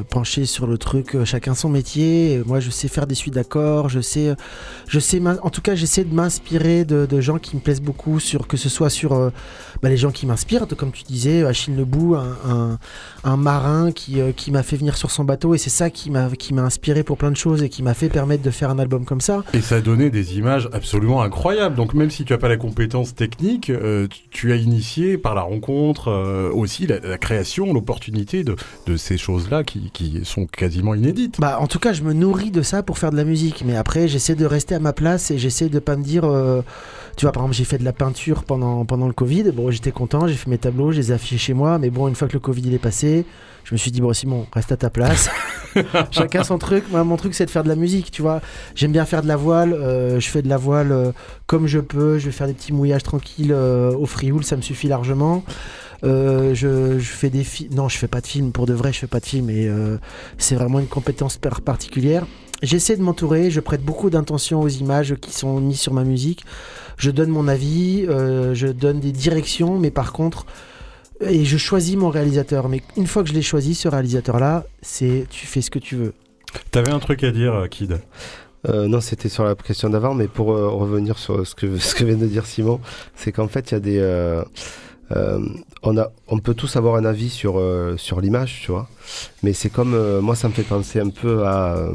penché sur le truc. euh, Chacun son métier. Moi, je sais faire des suites d'accords. Je sais, je sais. En tout cas, j'essaie de m'inspirer de, gens qui me plaisent beaucoup, sur que ce soit sur bah, les gens qui m'inspirent, comme tu disais, Achille Lebou, un, un, marin qui, qui m'a fait venir sur son bateau, et c'est ça qui m'a qui m'a inspiré pour plein de choses et qui m'a fait permettre de faire un album comme ça. Et ça a donné des images absolument incroyables. Donc même si tu n'as pas la compétence technique, tu tu as initié par la rencontre euh, aussi la, la création, l'opportunité de, de ces choses-là qui, qui sont quasiment inédites. Bah, en tout cas, je me nourris de ça pour faire de la musique. Mais après, j'essaie de rester à ma place et j'essaie de pas me dire. euh, tu vois, par exemple, j'ai fait de la peinture pendant, pendant le Covid. Bon, j'étais content, j'ai fait mes tableaux, je les ai affichés chez moi. Mais bon, une fois que le Covid il est passé, je me suis dit, bon, Simon, reste à ta place. [laughs] Chacun son truc. Moi, mon truc, c'est de faire de la musique, tu vois. J'aime bien faire de la voile. euh, je fais de la voile comme je peux. Je vais faire des petits mouillages tranquilles euh, au frioul, ça me suffit largement. Euh, je, je fais des films. Non, je fais pas de films. Pour de vrai, je fais pas de films. Et euh, c'est vraiment une compétence par- particulière. J'essaie de m'entourer. Je prête beaucoup d'intention aux images qui sont mises sur ma musique. Je donne mon avis. euh, je donne des directions. Mais par contre, et je choisis mon réalisateur. Mais une fois que je l'ai choisi, ce réalisateur-là, c'est tu fais ce que tu veux. T'avais un truc à dire, Kid? Euh, non, c'était sur la question d'avant, mais pour euh, revenir sur ce que, [laughs] ce que vient de dire Simon, c'est qu'en fait, il y a des. euh, on, a, on peut tous avoir un avis sur, sur l'image, tu vois. Mais c'est comme. moi, ça me fait penser un peu à.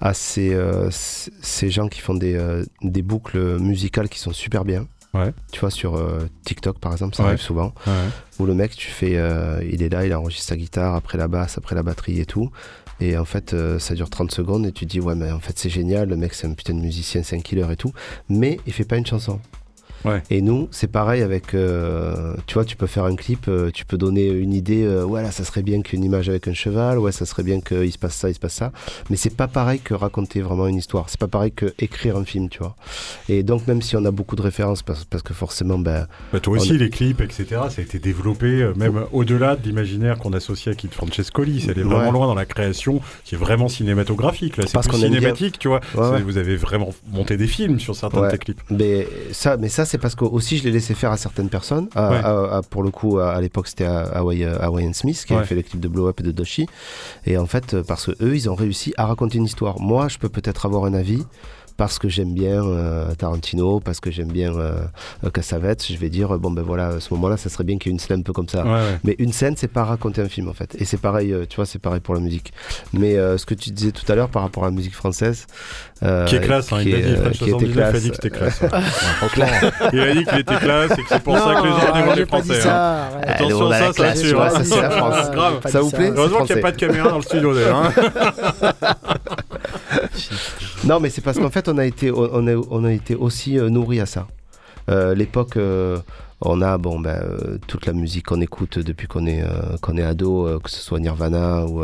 à ces, ces gens qui font des, des boucles musicales qui sont super bien. Ouais. Tu vois, sur euh, TikTok par exemple, ça Ouais. arrive souvent. Où le mec, tu fais. euh, il est là, il enregistre sa guitare, après la basse, après la batterie et tout. Et en fait, euh, ça dure 30 secondes et tu dis, ouais, mais en fait, c'est génial, le mec, c'est un putain de musicien, c'est un killer et tout. Mais il fait pas une chanson. Ouais. Et nous, c'est pareil avec. euh, tu vois, tu peux faire un clip, euh, tu peux donner une idée, euh, ouais, là, ça serait bien qu'une image avec un cheval, ouais, ça serait bien qu'il se passe ça, il se passe ça. Mais c'est pas pareil que raconter vraiment une histoire. C'est pas pareil que écrire un film, tu vois. Et donc, même si on a beaucoup de références, parce, parce que forcément, ben. Bah, toi aussi, On les clips, etc., ça a été développé euh, même au-delà de l'imaginaire qu'on associe à Kid Francescoli. C'est vraiment Ouais. loin dans la création qui est vraiment cinématographique. Là, c'est cinématique, tu vois. Ouais, C'est- ouais. Vous avez vraiment monté des films sur certains de tes clips. Mais ça, mais ça c'est parce que aussi je l'ai laissé faire à certaines personnes. À- Ouais. à- à- pour le coup, à, l'époque, c'était euh, Hawaiian Smith qui Ouais. avait fait les clips de Blow Up et de Doshi. Et en fait, euh, parce que eux, ils ont réussi à raconter une histoire. Moi, je peux peut-être avoir un avis. Parce que j'aime bien euh, Tarantino, parce que j'aime bien euh, Cassavetes, je vais dire, bon ben voilà, à ce moment-là, ça serait bien qu'il y ait une scène un peu comme ça. Ouais, ouais. Mais une scène, c'est pas raconter un film en fait. Et c'est pareil, euh, tu vois, c'est pareil pour la musique. Mais euh, ce que tu disais tout à l'heure par rapport à la musique française. euh, Qui est classe, hein. qui il a est, dit, French qui était 79 a dit que c'était classe. Ouais, [laughs] franchement, il a dit qu'il était classe et que c'est pour ça que les gens j'ai les Français. hein. ça. Allez, Attention, ça, ça classe, assure, tu vois, hein. ça, c'est la Ah, [laughs] France. Grave. Ça vous plaît Heureusement qu'il n'y a pas de caméra dans le studio d'ailleurs. [laughs] Non, mais c'est parce qu'en fait, on a été, on a, on a été aussi euh, nourri à ça. Euh, L'époque, euh, on a bon, ben, euh, toute la musique qu'on écoute depuis qu'on est, qu'on est ado, que ce soit Nirvana ou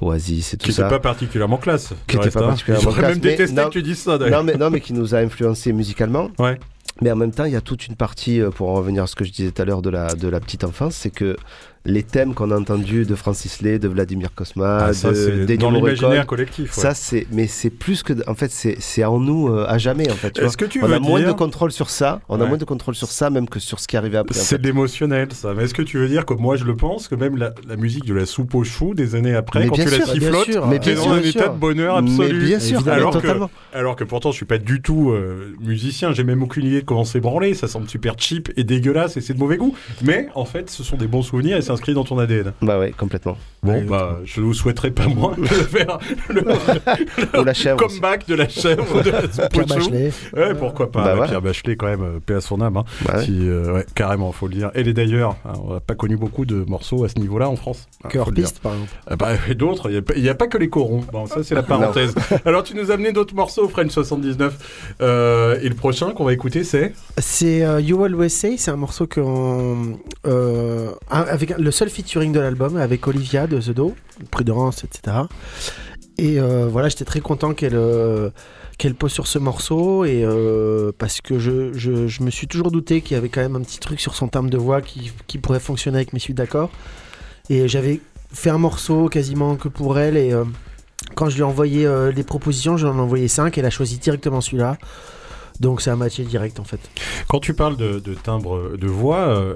Oasis et tout Qui ça. n'était pas particulièrement classe. Qui du était pas hein. particulièrement classe, même mais détesté non- que tu dises ça d'ailleurs. non mais, non, mais qui nous a influencé musicalement. Ouais. Mais en même temps, il y a toute une partie, pour en revenir à ce que je disais tout à l'heure de la, de la petite enfance, c'est que les thèmes qu'on a entendus de Francis Lay, de Vladimir Cosma, Ah, ça, de dans l'imaginaire collectif. ouais. ça c'est, mais c'est plus que, en fait, c'est, en nous euh, à jamais en fait. Est-ce que tu on veux a moins de contrôle sur ça, on a moins de contrôle sur ça même que sur ce qui arrivait après. C'est de l'émotionnel, ça. Mais est-ce que tu veux dire que moi je le pense, que même la, la musique de la soupe aux choux des années après, Mais quand tu la sûr, bien sifflotes, t'es dans un bien état sûr. de bonheur Mais absolu. bien sûr, Alors que-. Alors que pourtant, je suis pas du tout euh, musicien, j'ai même aucune idée de comment c'est branlé, ça semble super cheap et dégueulasse et c'est de mauvais goût. Mais en fait, ce sont des bons souvenirs et c'est inscrit dans ton ADN. Bah ouais, complètement. Bon, Ouais, bah, je vous souhaiterais pas moins de faire le [laughs] Ou la chèvre. aussi. comeback de la chèvre de [laughs] Pierre. Bachelet. Ouais, pourquoi pas. Bah Ouais. Pierre Bachelet, quand même, euh, paix à son âme. hein. Bah ouais. Qui, euh, ouais, carrément, faut le dire. Elle est d'ailleurs, hein, on n'a pas connu beaucoup de morceaux à ce niveau-là en France. hein, Cœur le piste, par exemple. Ah bah, [laughs] et d'autres, il n'y a, pas que les corons. Bon, ça, c'est la parenthèse. Alors, tu nous as amené d'autres morceaux, French 79. Euh, et le prochain qu'on va écouter, c'est? C'est euh, You Always Say, c'est un morceau qu'on, euh, un- avec un- le seul featuring de l'album avec Olivia de The Do, Prudence, etc. Et euh, voilà, j'étais très content qu'elle euh, qu'elle pose sur ce morceau et euh, parce que je, je, me suis toujours douté qu'il y avait quand même un petit truc sur son timbre de voix qui, qui pourrait fonctionner avec mes suites d'accords. Et j'avais fait un morceau quasiment que pour elle et quand je lui ai envoyé les propositions, je lui en ai envoyé 5 elle a choisi directement celui-là. Donc c'est un match direct en fait. Quand tu parles de, timbre de voix,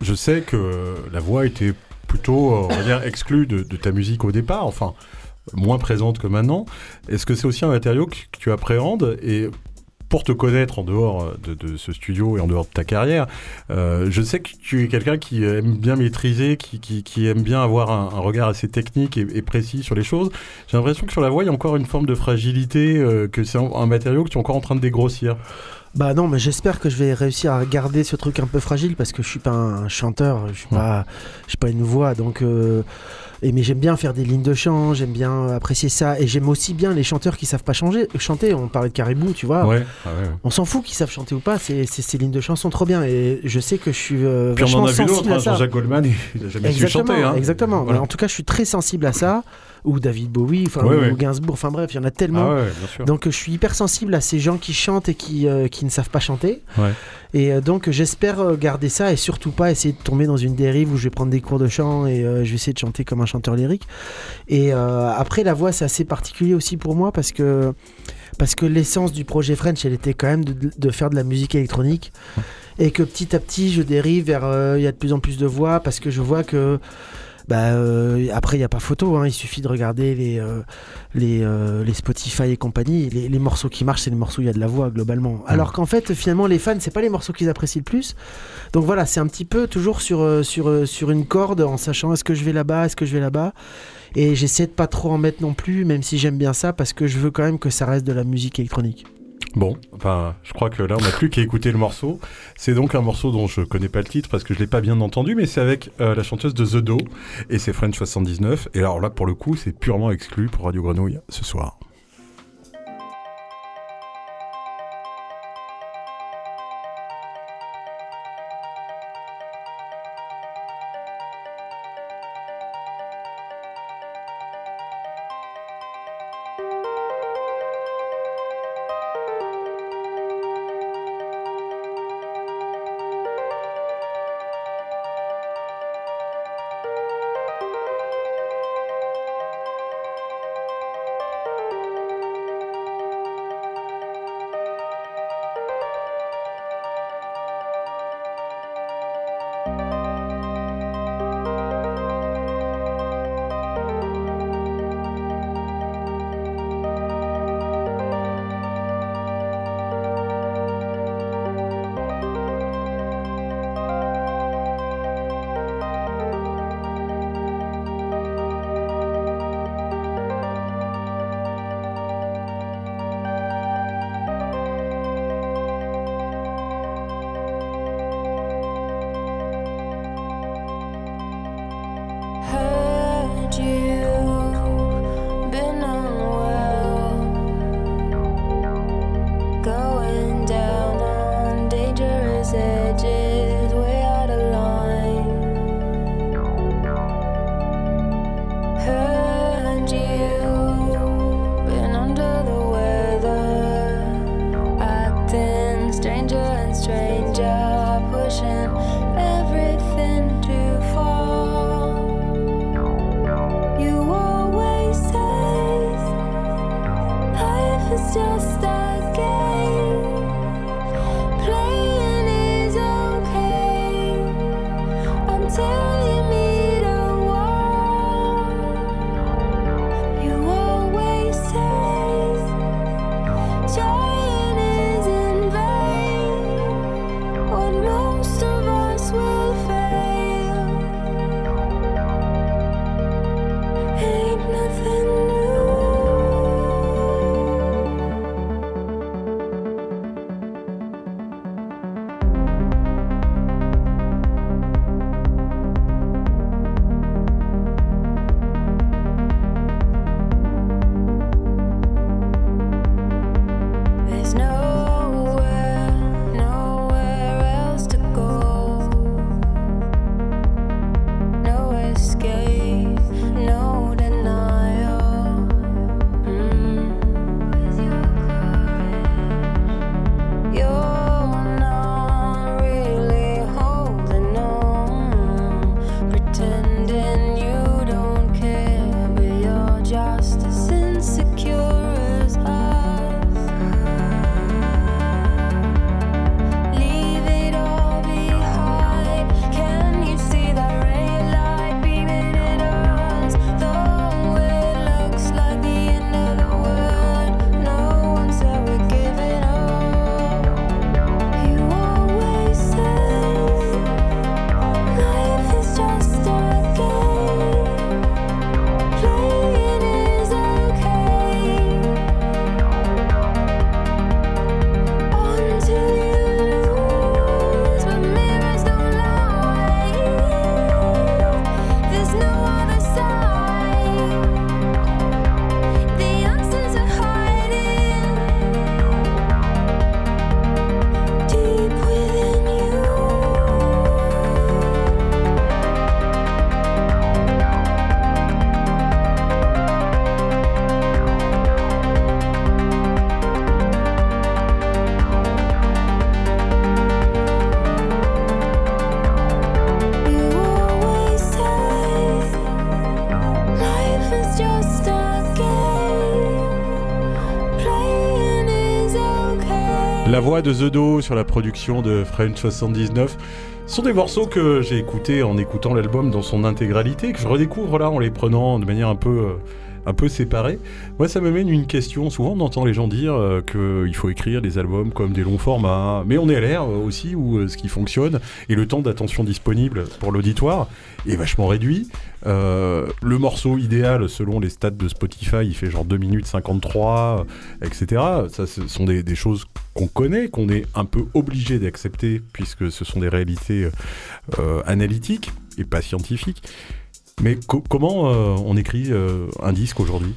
je sais que la voix était plutôt, euh, on va dire, exclue de, ta musique au départ, enfin, moins présente que maintenant. Est-ce que c'est aussi un matériau que, tu appréhendes et pour te connaître en dehors euh, de, ce studio et en dehors de ta carrière, euh, je sais que tu es quelqu'un qui aime bien maîtriser, qui, aime bien avoir un, regard assez technique et, précis sur les choses. J'ai l'impression que sur la voix, il y a encore une forme de fragilité, que c'est un, un matériau que tu es encore en train de dégrossir. Bah non, mais j'espère que je vais réussir à garder ce truc un peu fragile parce que je suis pas un chanteur, je suis pas, je suis pas une voix, donc. euh, et mais j'aime bien faire des lignes de chant, j'aime bien apprécier ça, et j'aime aussi bien les chanteurs qui savent pas changer, chanter. On parlait de Caribou, tu vois. Ouais, ah ouais. On s'en fout qu'ils savent chanter ou pas, c'est, c'est- ces lignes de chant sont trop bien et je sais que je suis euh, Puis on en a vu hein. Jean-Jacques Goldman, il a jamais su Exactement, chanter. Hein. exactement. Voilà. En tout cas, je suis très sensible à ça, ou David Bowie, enfin Ouais, ou ouais. Gainsbourg, enfin bref, il y en a tellement. Ah ouais, bien sûr. Donc je suis hyper sensible à ces gens qui chantent et qui, euh, qui ne savent pas chanter. Et euh, donc j'espère euh, garder ça et surtout pas essayer de tomber dans une dérive où je vais prendre des cours de chant et euh, je vais essayer de chanter comme un chanteur lyrique. Et euh, après la voix c'est assez particulier aussi pour moi parce que parce que l'essence du projet French elle était quand même de, de faire de la musique électronique et que petit à petit je dérive vers euh, il y a de plus en plus de voix parce que je vois que bah, euh, après il n'y a pas photo hein, il suffit de regarder les euh, les, euh, les Spotify et compagnie. Les, les morceaux qui marchent c'est les morceaux où il y a de la voix globalement. Alors qu'en fait finalement les fans c'est pas les morceaux qu'ils apprécient le plus. Donc voilà c'est un petit peu toujours sur sur sur une corde en sachant est-ce que je vais là-bas est-ce que je vais là-bas? Et j'essaie de pas trop en mettre non plus même si j'aime bien ça parce que je veux quand même que ça reste de la musique électronique Bon, enfin, je crois que là, on n'a plus qu'à écouter le morceau. C'est donc un morceau dont je connais pas le titre parce que je l'ai pas bien entendu, mais c'est avec euh, la chanteuse de The Do et c'est French 79. Et alors là, pour le coup, c'est purement exclu pour Radio Grenouille ce soir. De The Do sur la production de French 79 sont des morceaux que j'ai écoutés en écoutant l'album dans son intégralité, que je redécouvre là en les prenant de manière un peu, euh, un peu séparée. Moi, ça me mène une question. Souvent, on entend les gens dire euh, qu'il faut écrire des albums comme des longs formats, mais on est à l'ère euh, aussi où ce qui fonctionne et le temps d'attention disponible pour l'auditoire est vachement réduit. Le morceau idéal, selon les stats de Spotify, il fait genre 2 minutes 53, euh, etc. Ça, ce sont des choses qu'on connaît, qu'on est un peu obligé d'accepter, puisque ce sont des réalités euh, analytiques et pas scientifiques. Mais co- comment euh, on écrit euh, un disque aujourd'hui?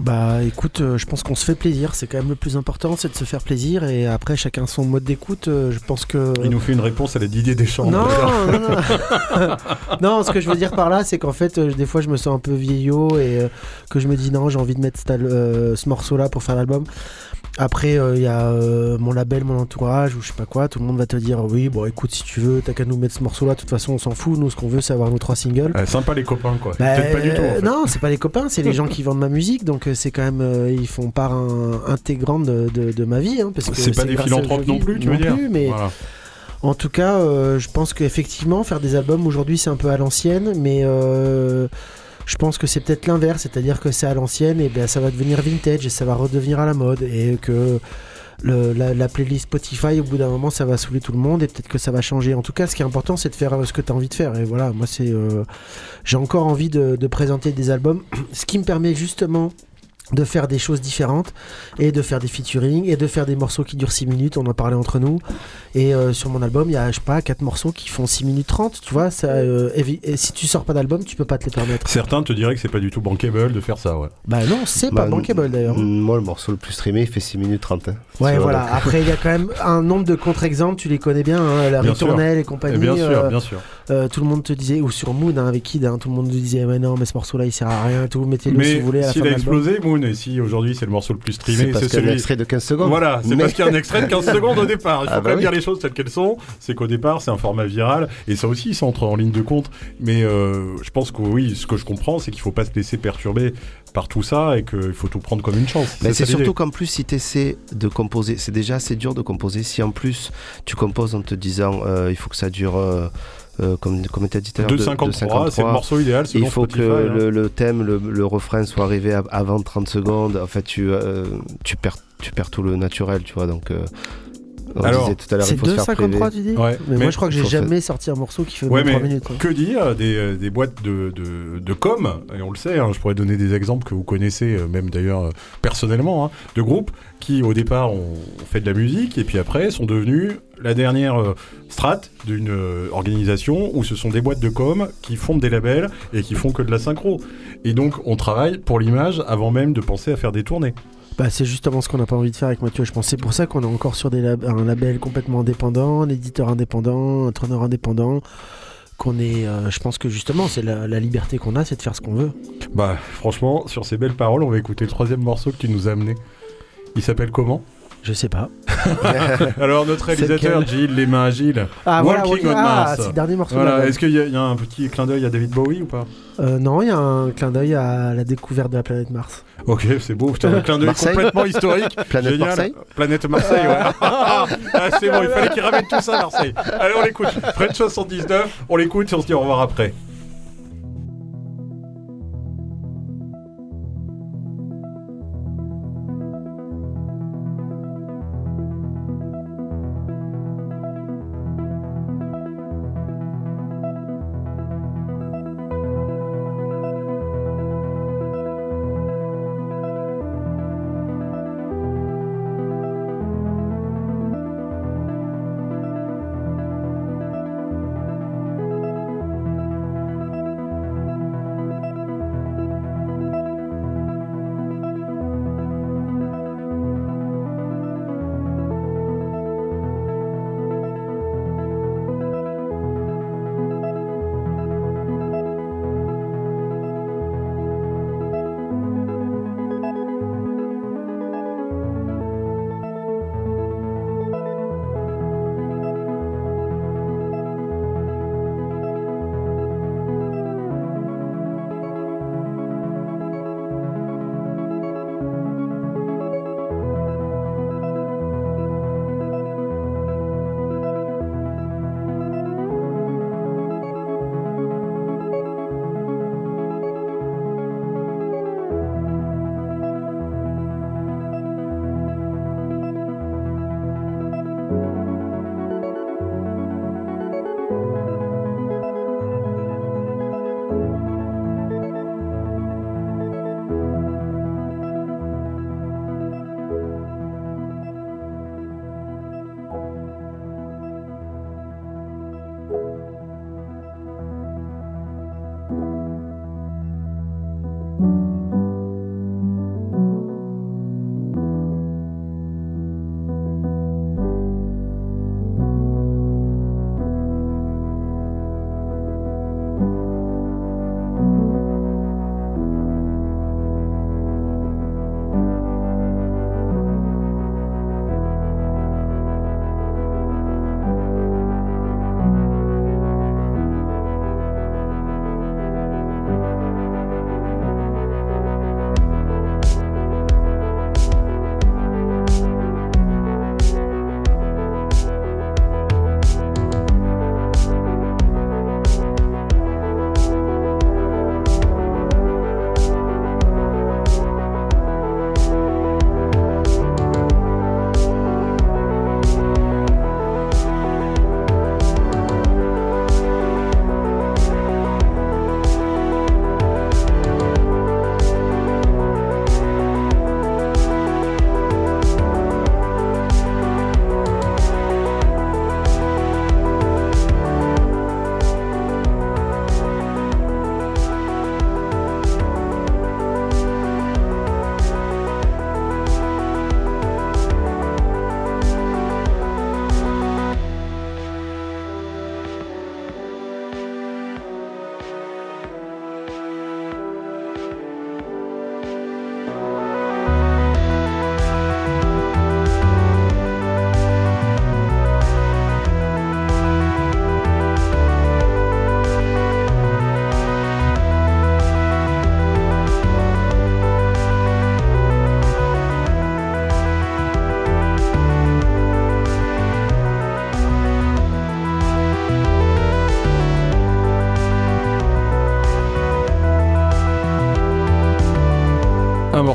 Bah écoute, euh, je pense qu'on se fait plaisir, c'est quand même le plus important, c'est de se faire plaisir et après chacun son mode d'écoute, euh, je pense que... Il nous fait une réponse à la Didier Deschamps. Non, non, non. [laughs] [laughs] non, ce que je veux dire par là, c'est qu'en fait, euh, des fois, je me sens un peu vieillot et euh, que je me dis non, j'ai envie de mettre euh, ce morceau-là pour faire l'album. Après, euh, il y a euh, mon label, mon entourage ou je sais pas quoi. Tout le monde va te dire oui, bon, écoute, si tu veux, t'as qu'à nous mettre ce morceau-là. De toute façon, on s'en fout. Nous, ce qu'on veut, c'est avoir nos trois singles. Euh, sympa les copains, quoi. Bah, Peut-être pas du tout. en euh, fait. Non, c'est pas les copains, c'est les gens qui vendent ma musique, donc euh, c'est quand même euh, ils font part un- intégrante de, de- de ma vie, hein, parce que C'est pas des philanthropes non plus, tu veux dire plus, mais Voilà. en tout cas, euh, je pense qu'effectivement, faire des albums aujourd'hui, c'est un peu à l'ancienne, mais euh, je pense que c'est peut-être l'inverse, c'est-à-dire que c'est à l'ancienne et ben ça va devenir vintage et ça va redevenir à la mode et que la, la playlist Spotify, au bout d'un moment, ça va saouler tout le monde et peut-être que ça va changer. En tout cas, ce qui est important, c'est de faire euh, ce que tu as envie de faire. Et voilà, moi, c'est, euh, j'ai encore envie de présenter des albums, [clears throat] ce qui me permet justement de faire des choses différentes et de faire des featuring et de faire des morceaux qui durent 6 minutes, on en parlait entre nous. Et euh, sur mon album, il y a, je sais pas, 4 morceaux qui font 6 minutes 30, tu vois. Ça, euh, et si tu sors pas d'album, tu peux pas te les permettre. Certains te diraient que c'est pas du tout bankable de faire ça, ouais. Bah non, c'est Bah, pas bankable d'ailleurs. Moi, le morceau le plus streamé, il fait 6 minutes 30. hein. Ouais, voilà. Après, il y a quand même un nombre de contre-exemples, tu les connais bien, hein, la Bien ritournelle et Et compagnie. bien sûr, euh, bien sûr. Euh, tout le monde te disait, ou sur Moon hein, avec Kid, hein, tout le monde te disait, mais non, mais ce morceau-là, il sert à rien, tout, mettez-le si Mais vous voulez fin s'il a explosé, Moon, et si aujourd'hui c'est le morceau le plus C'est streamé, parce c'est qu'il y a un celui. extrait de 15 secondes. Voilà, c'est Mais- parce qu'il y a un extrait de 15 [laughs] secondes au départ. Il faut Ah quand bah même oui. dire les choses telles qu'elles sont. C'est qu'au départ, c'est un format viral. Et ça aussi, ça entre en ligne de compte. Mais euh, je pense que oui, ce que je comprends, c'est qu'il faut pas se laisser perturber par tout ça et qu'il faut tout prendre comme une chance. Mais c'est surtout qu'en plus, si tu essaies de composer, c'est déjà assez dur de composer. Si en plus tu composes en te disant euh, il faut que ça dure, euh, euh, comme, comme tu as dit tout à l'heure, de- de 2,53, c'est le morceau idéal selon Il faut Spotify, que hein. le, le thème, le, le refrain soit arrivé à- avant 30 secondes. En fait, tu, euh, tu, perds, tu perds tout le naturel, tu vois. Donc, euh, on Alors, disait tout à l'heure, C'est il faut se faire 2,53 priver. tu dis Ouais, mais, mais moi je crois que j'ai jamais sorti un morceau qui fait Ouais, moins 3 mais minutes. quoi. Que dire des, euh, des boîtes de, de, de com, et on le sait, hein, je pourrais donner des exemples que vous connaissez, euh, même d'ailleurs euh, personnellement, hein, de groupes qui au départ ont, ont fait de la musique et puis après sont devenus la dernière euh, strate d'une euh, organisation où ce sont des boîtes de com qui font des labels et qui font que de la synchro. Et donc on travaille pour l'image avant même de penser à faire des tournées. Bah, c'est justement ce qu'on n'a pas envie de faire avec Mathieu. Je pense c'est pour ça qu'on est encore sur un label complètement indépendant, un éditeur indépendant, un tourneur indépendant. Qu'on est, euh, je pense que justement, c'est la, la liberté qu'on a, c'est de faire ce qu'on veut. Bah franchement, sur ces belles paroles, on va écouter le troisième morceau que tu nous as amené. Il s'appelle comment? Je sais pas. [laughs] Alors notre réalisateur Gilles, les mains agiles. Ah Walking on ah, Mars. c'est le dernier morceau. Voilà, est-ce qu'il y, a- il y a un petit clin d'œil à David Bowie ou pas? Euh, non, il y a un clin d'œil à la découverte de la planète Mars. Ok, c'est beau, putain, un clin d'œil complètement historique. [laughs] Planète Génial. Marseille Planète Marseille, ouais. [laughs] ah, c'est bon, il fallait qu'il ramène tout ça, Marseille. Allez, on l'écoute. Fred 79, on l'écoute et on se dit au revoir après.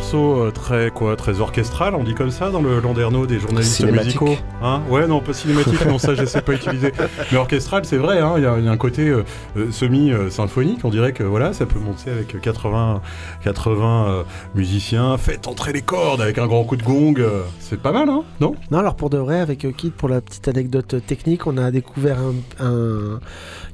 Un morceau euh, très quoi, très orchestral, on dit comme ça dans le Landerneau des journalistes musicaux. Hein? Ouais, non, pas cinématique, non, ça je sais pas utiliser. [laughs] Mais orchestral, c'est vrai, hein, il y, a il y a un côté euh, euh, semi-symphonique, on dirait que voilà, ça peut monter avec 80, 80 euh, musiciens, faites entrer les cordes avec un grand coup de gong, euh, c'est pas mal, hein Non? Non, alors pour de vrai, avec euh, Kid, pour la petite anecdote technique, on a découvert un. un-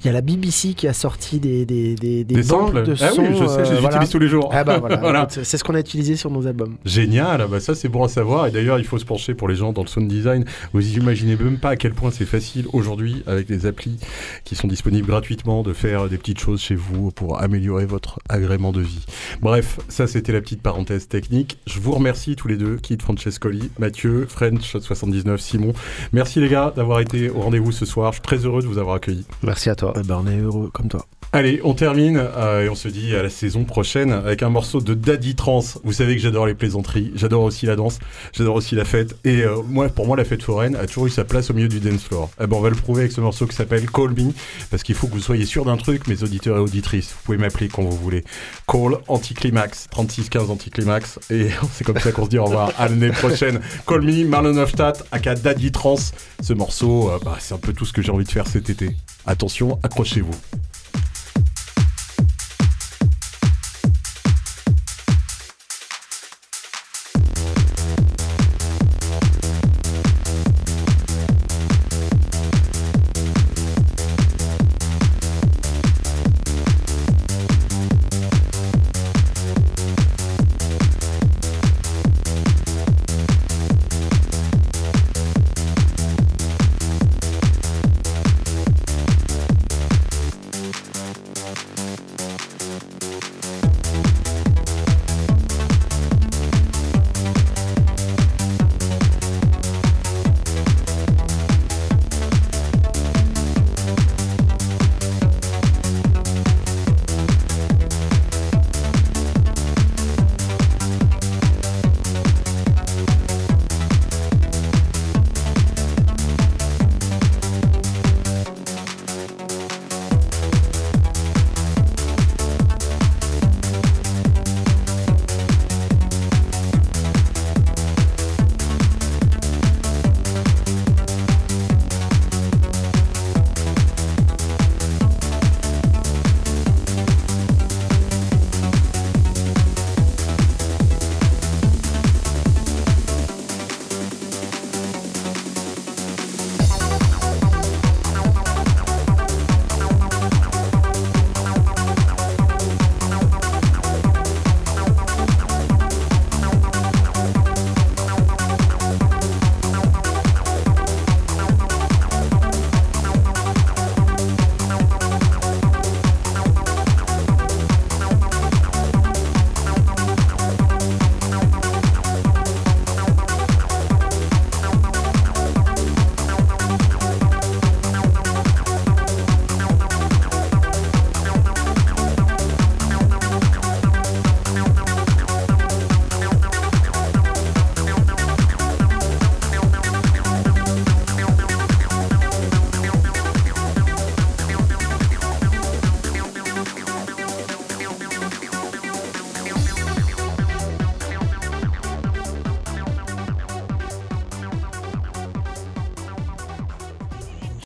Il y a la BBC qui a sorti des, des, des, des Des banques samples de Ah sons. oui, je sais, euh, je les voilà. utilise tous les jours. Ah bah voilà, [laughs] c'est ce qu'on a utilisé sur nos albums. Génial, ah bah ça c'est bon à savoir. Et d'ailleurs, il faut se pencher pour les gens dans le sound design. Vous imaginez même pas à quel point c'est facile aujourd'hui avec les applis qui sont disponibles gratuitement de faire des petites choses chez vous pour améliorer votre agrément de vie. Bref, ça c'était la petite parenthèse technique. Je vous remercie tous les deux, Kid Francescoli, Mathieu, French79, Simon. Merci les gars d'avoir été au rendez-vous ce soir. Je suis très heureux de vous avoir accueillis. Merci à toi. Eh ben, on est heureux comme toi. Allez, on termine euh, et on se dit à la saison prochaine avec un morceau de Daddy Trans. Vous savez que j'adore les j'adore aussi la danse, j'adore aussi la fête. Et euh, moi, pour moi, la fête foraine a toujours eu sa place au milieu du dance floor. Eh ben, on va le prouver avec ce morceau qui s'appelle Call Me, parce qu'il faut que vous soyez sûrs d'un truc, mes auditeurs et auditrices. Vous pouvez m'appeler quand vous voulez. Call Anticlimax, 3615 Anticlimax. Et [laughs] c'est comme ça qu'on se dit au revoir à l'année prochaine. Call Me, Marlon Hofstadt, aka Daddy Trans. Ce morceau, euh, bah, c'est un peu tout ce que j'ai envie de faire cet été. Attention, accrochez-vous.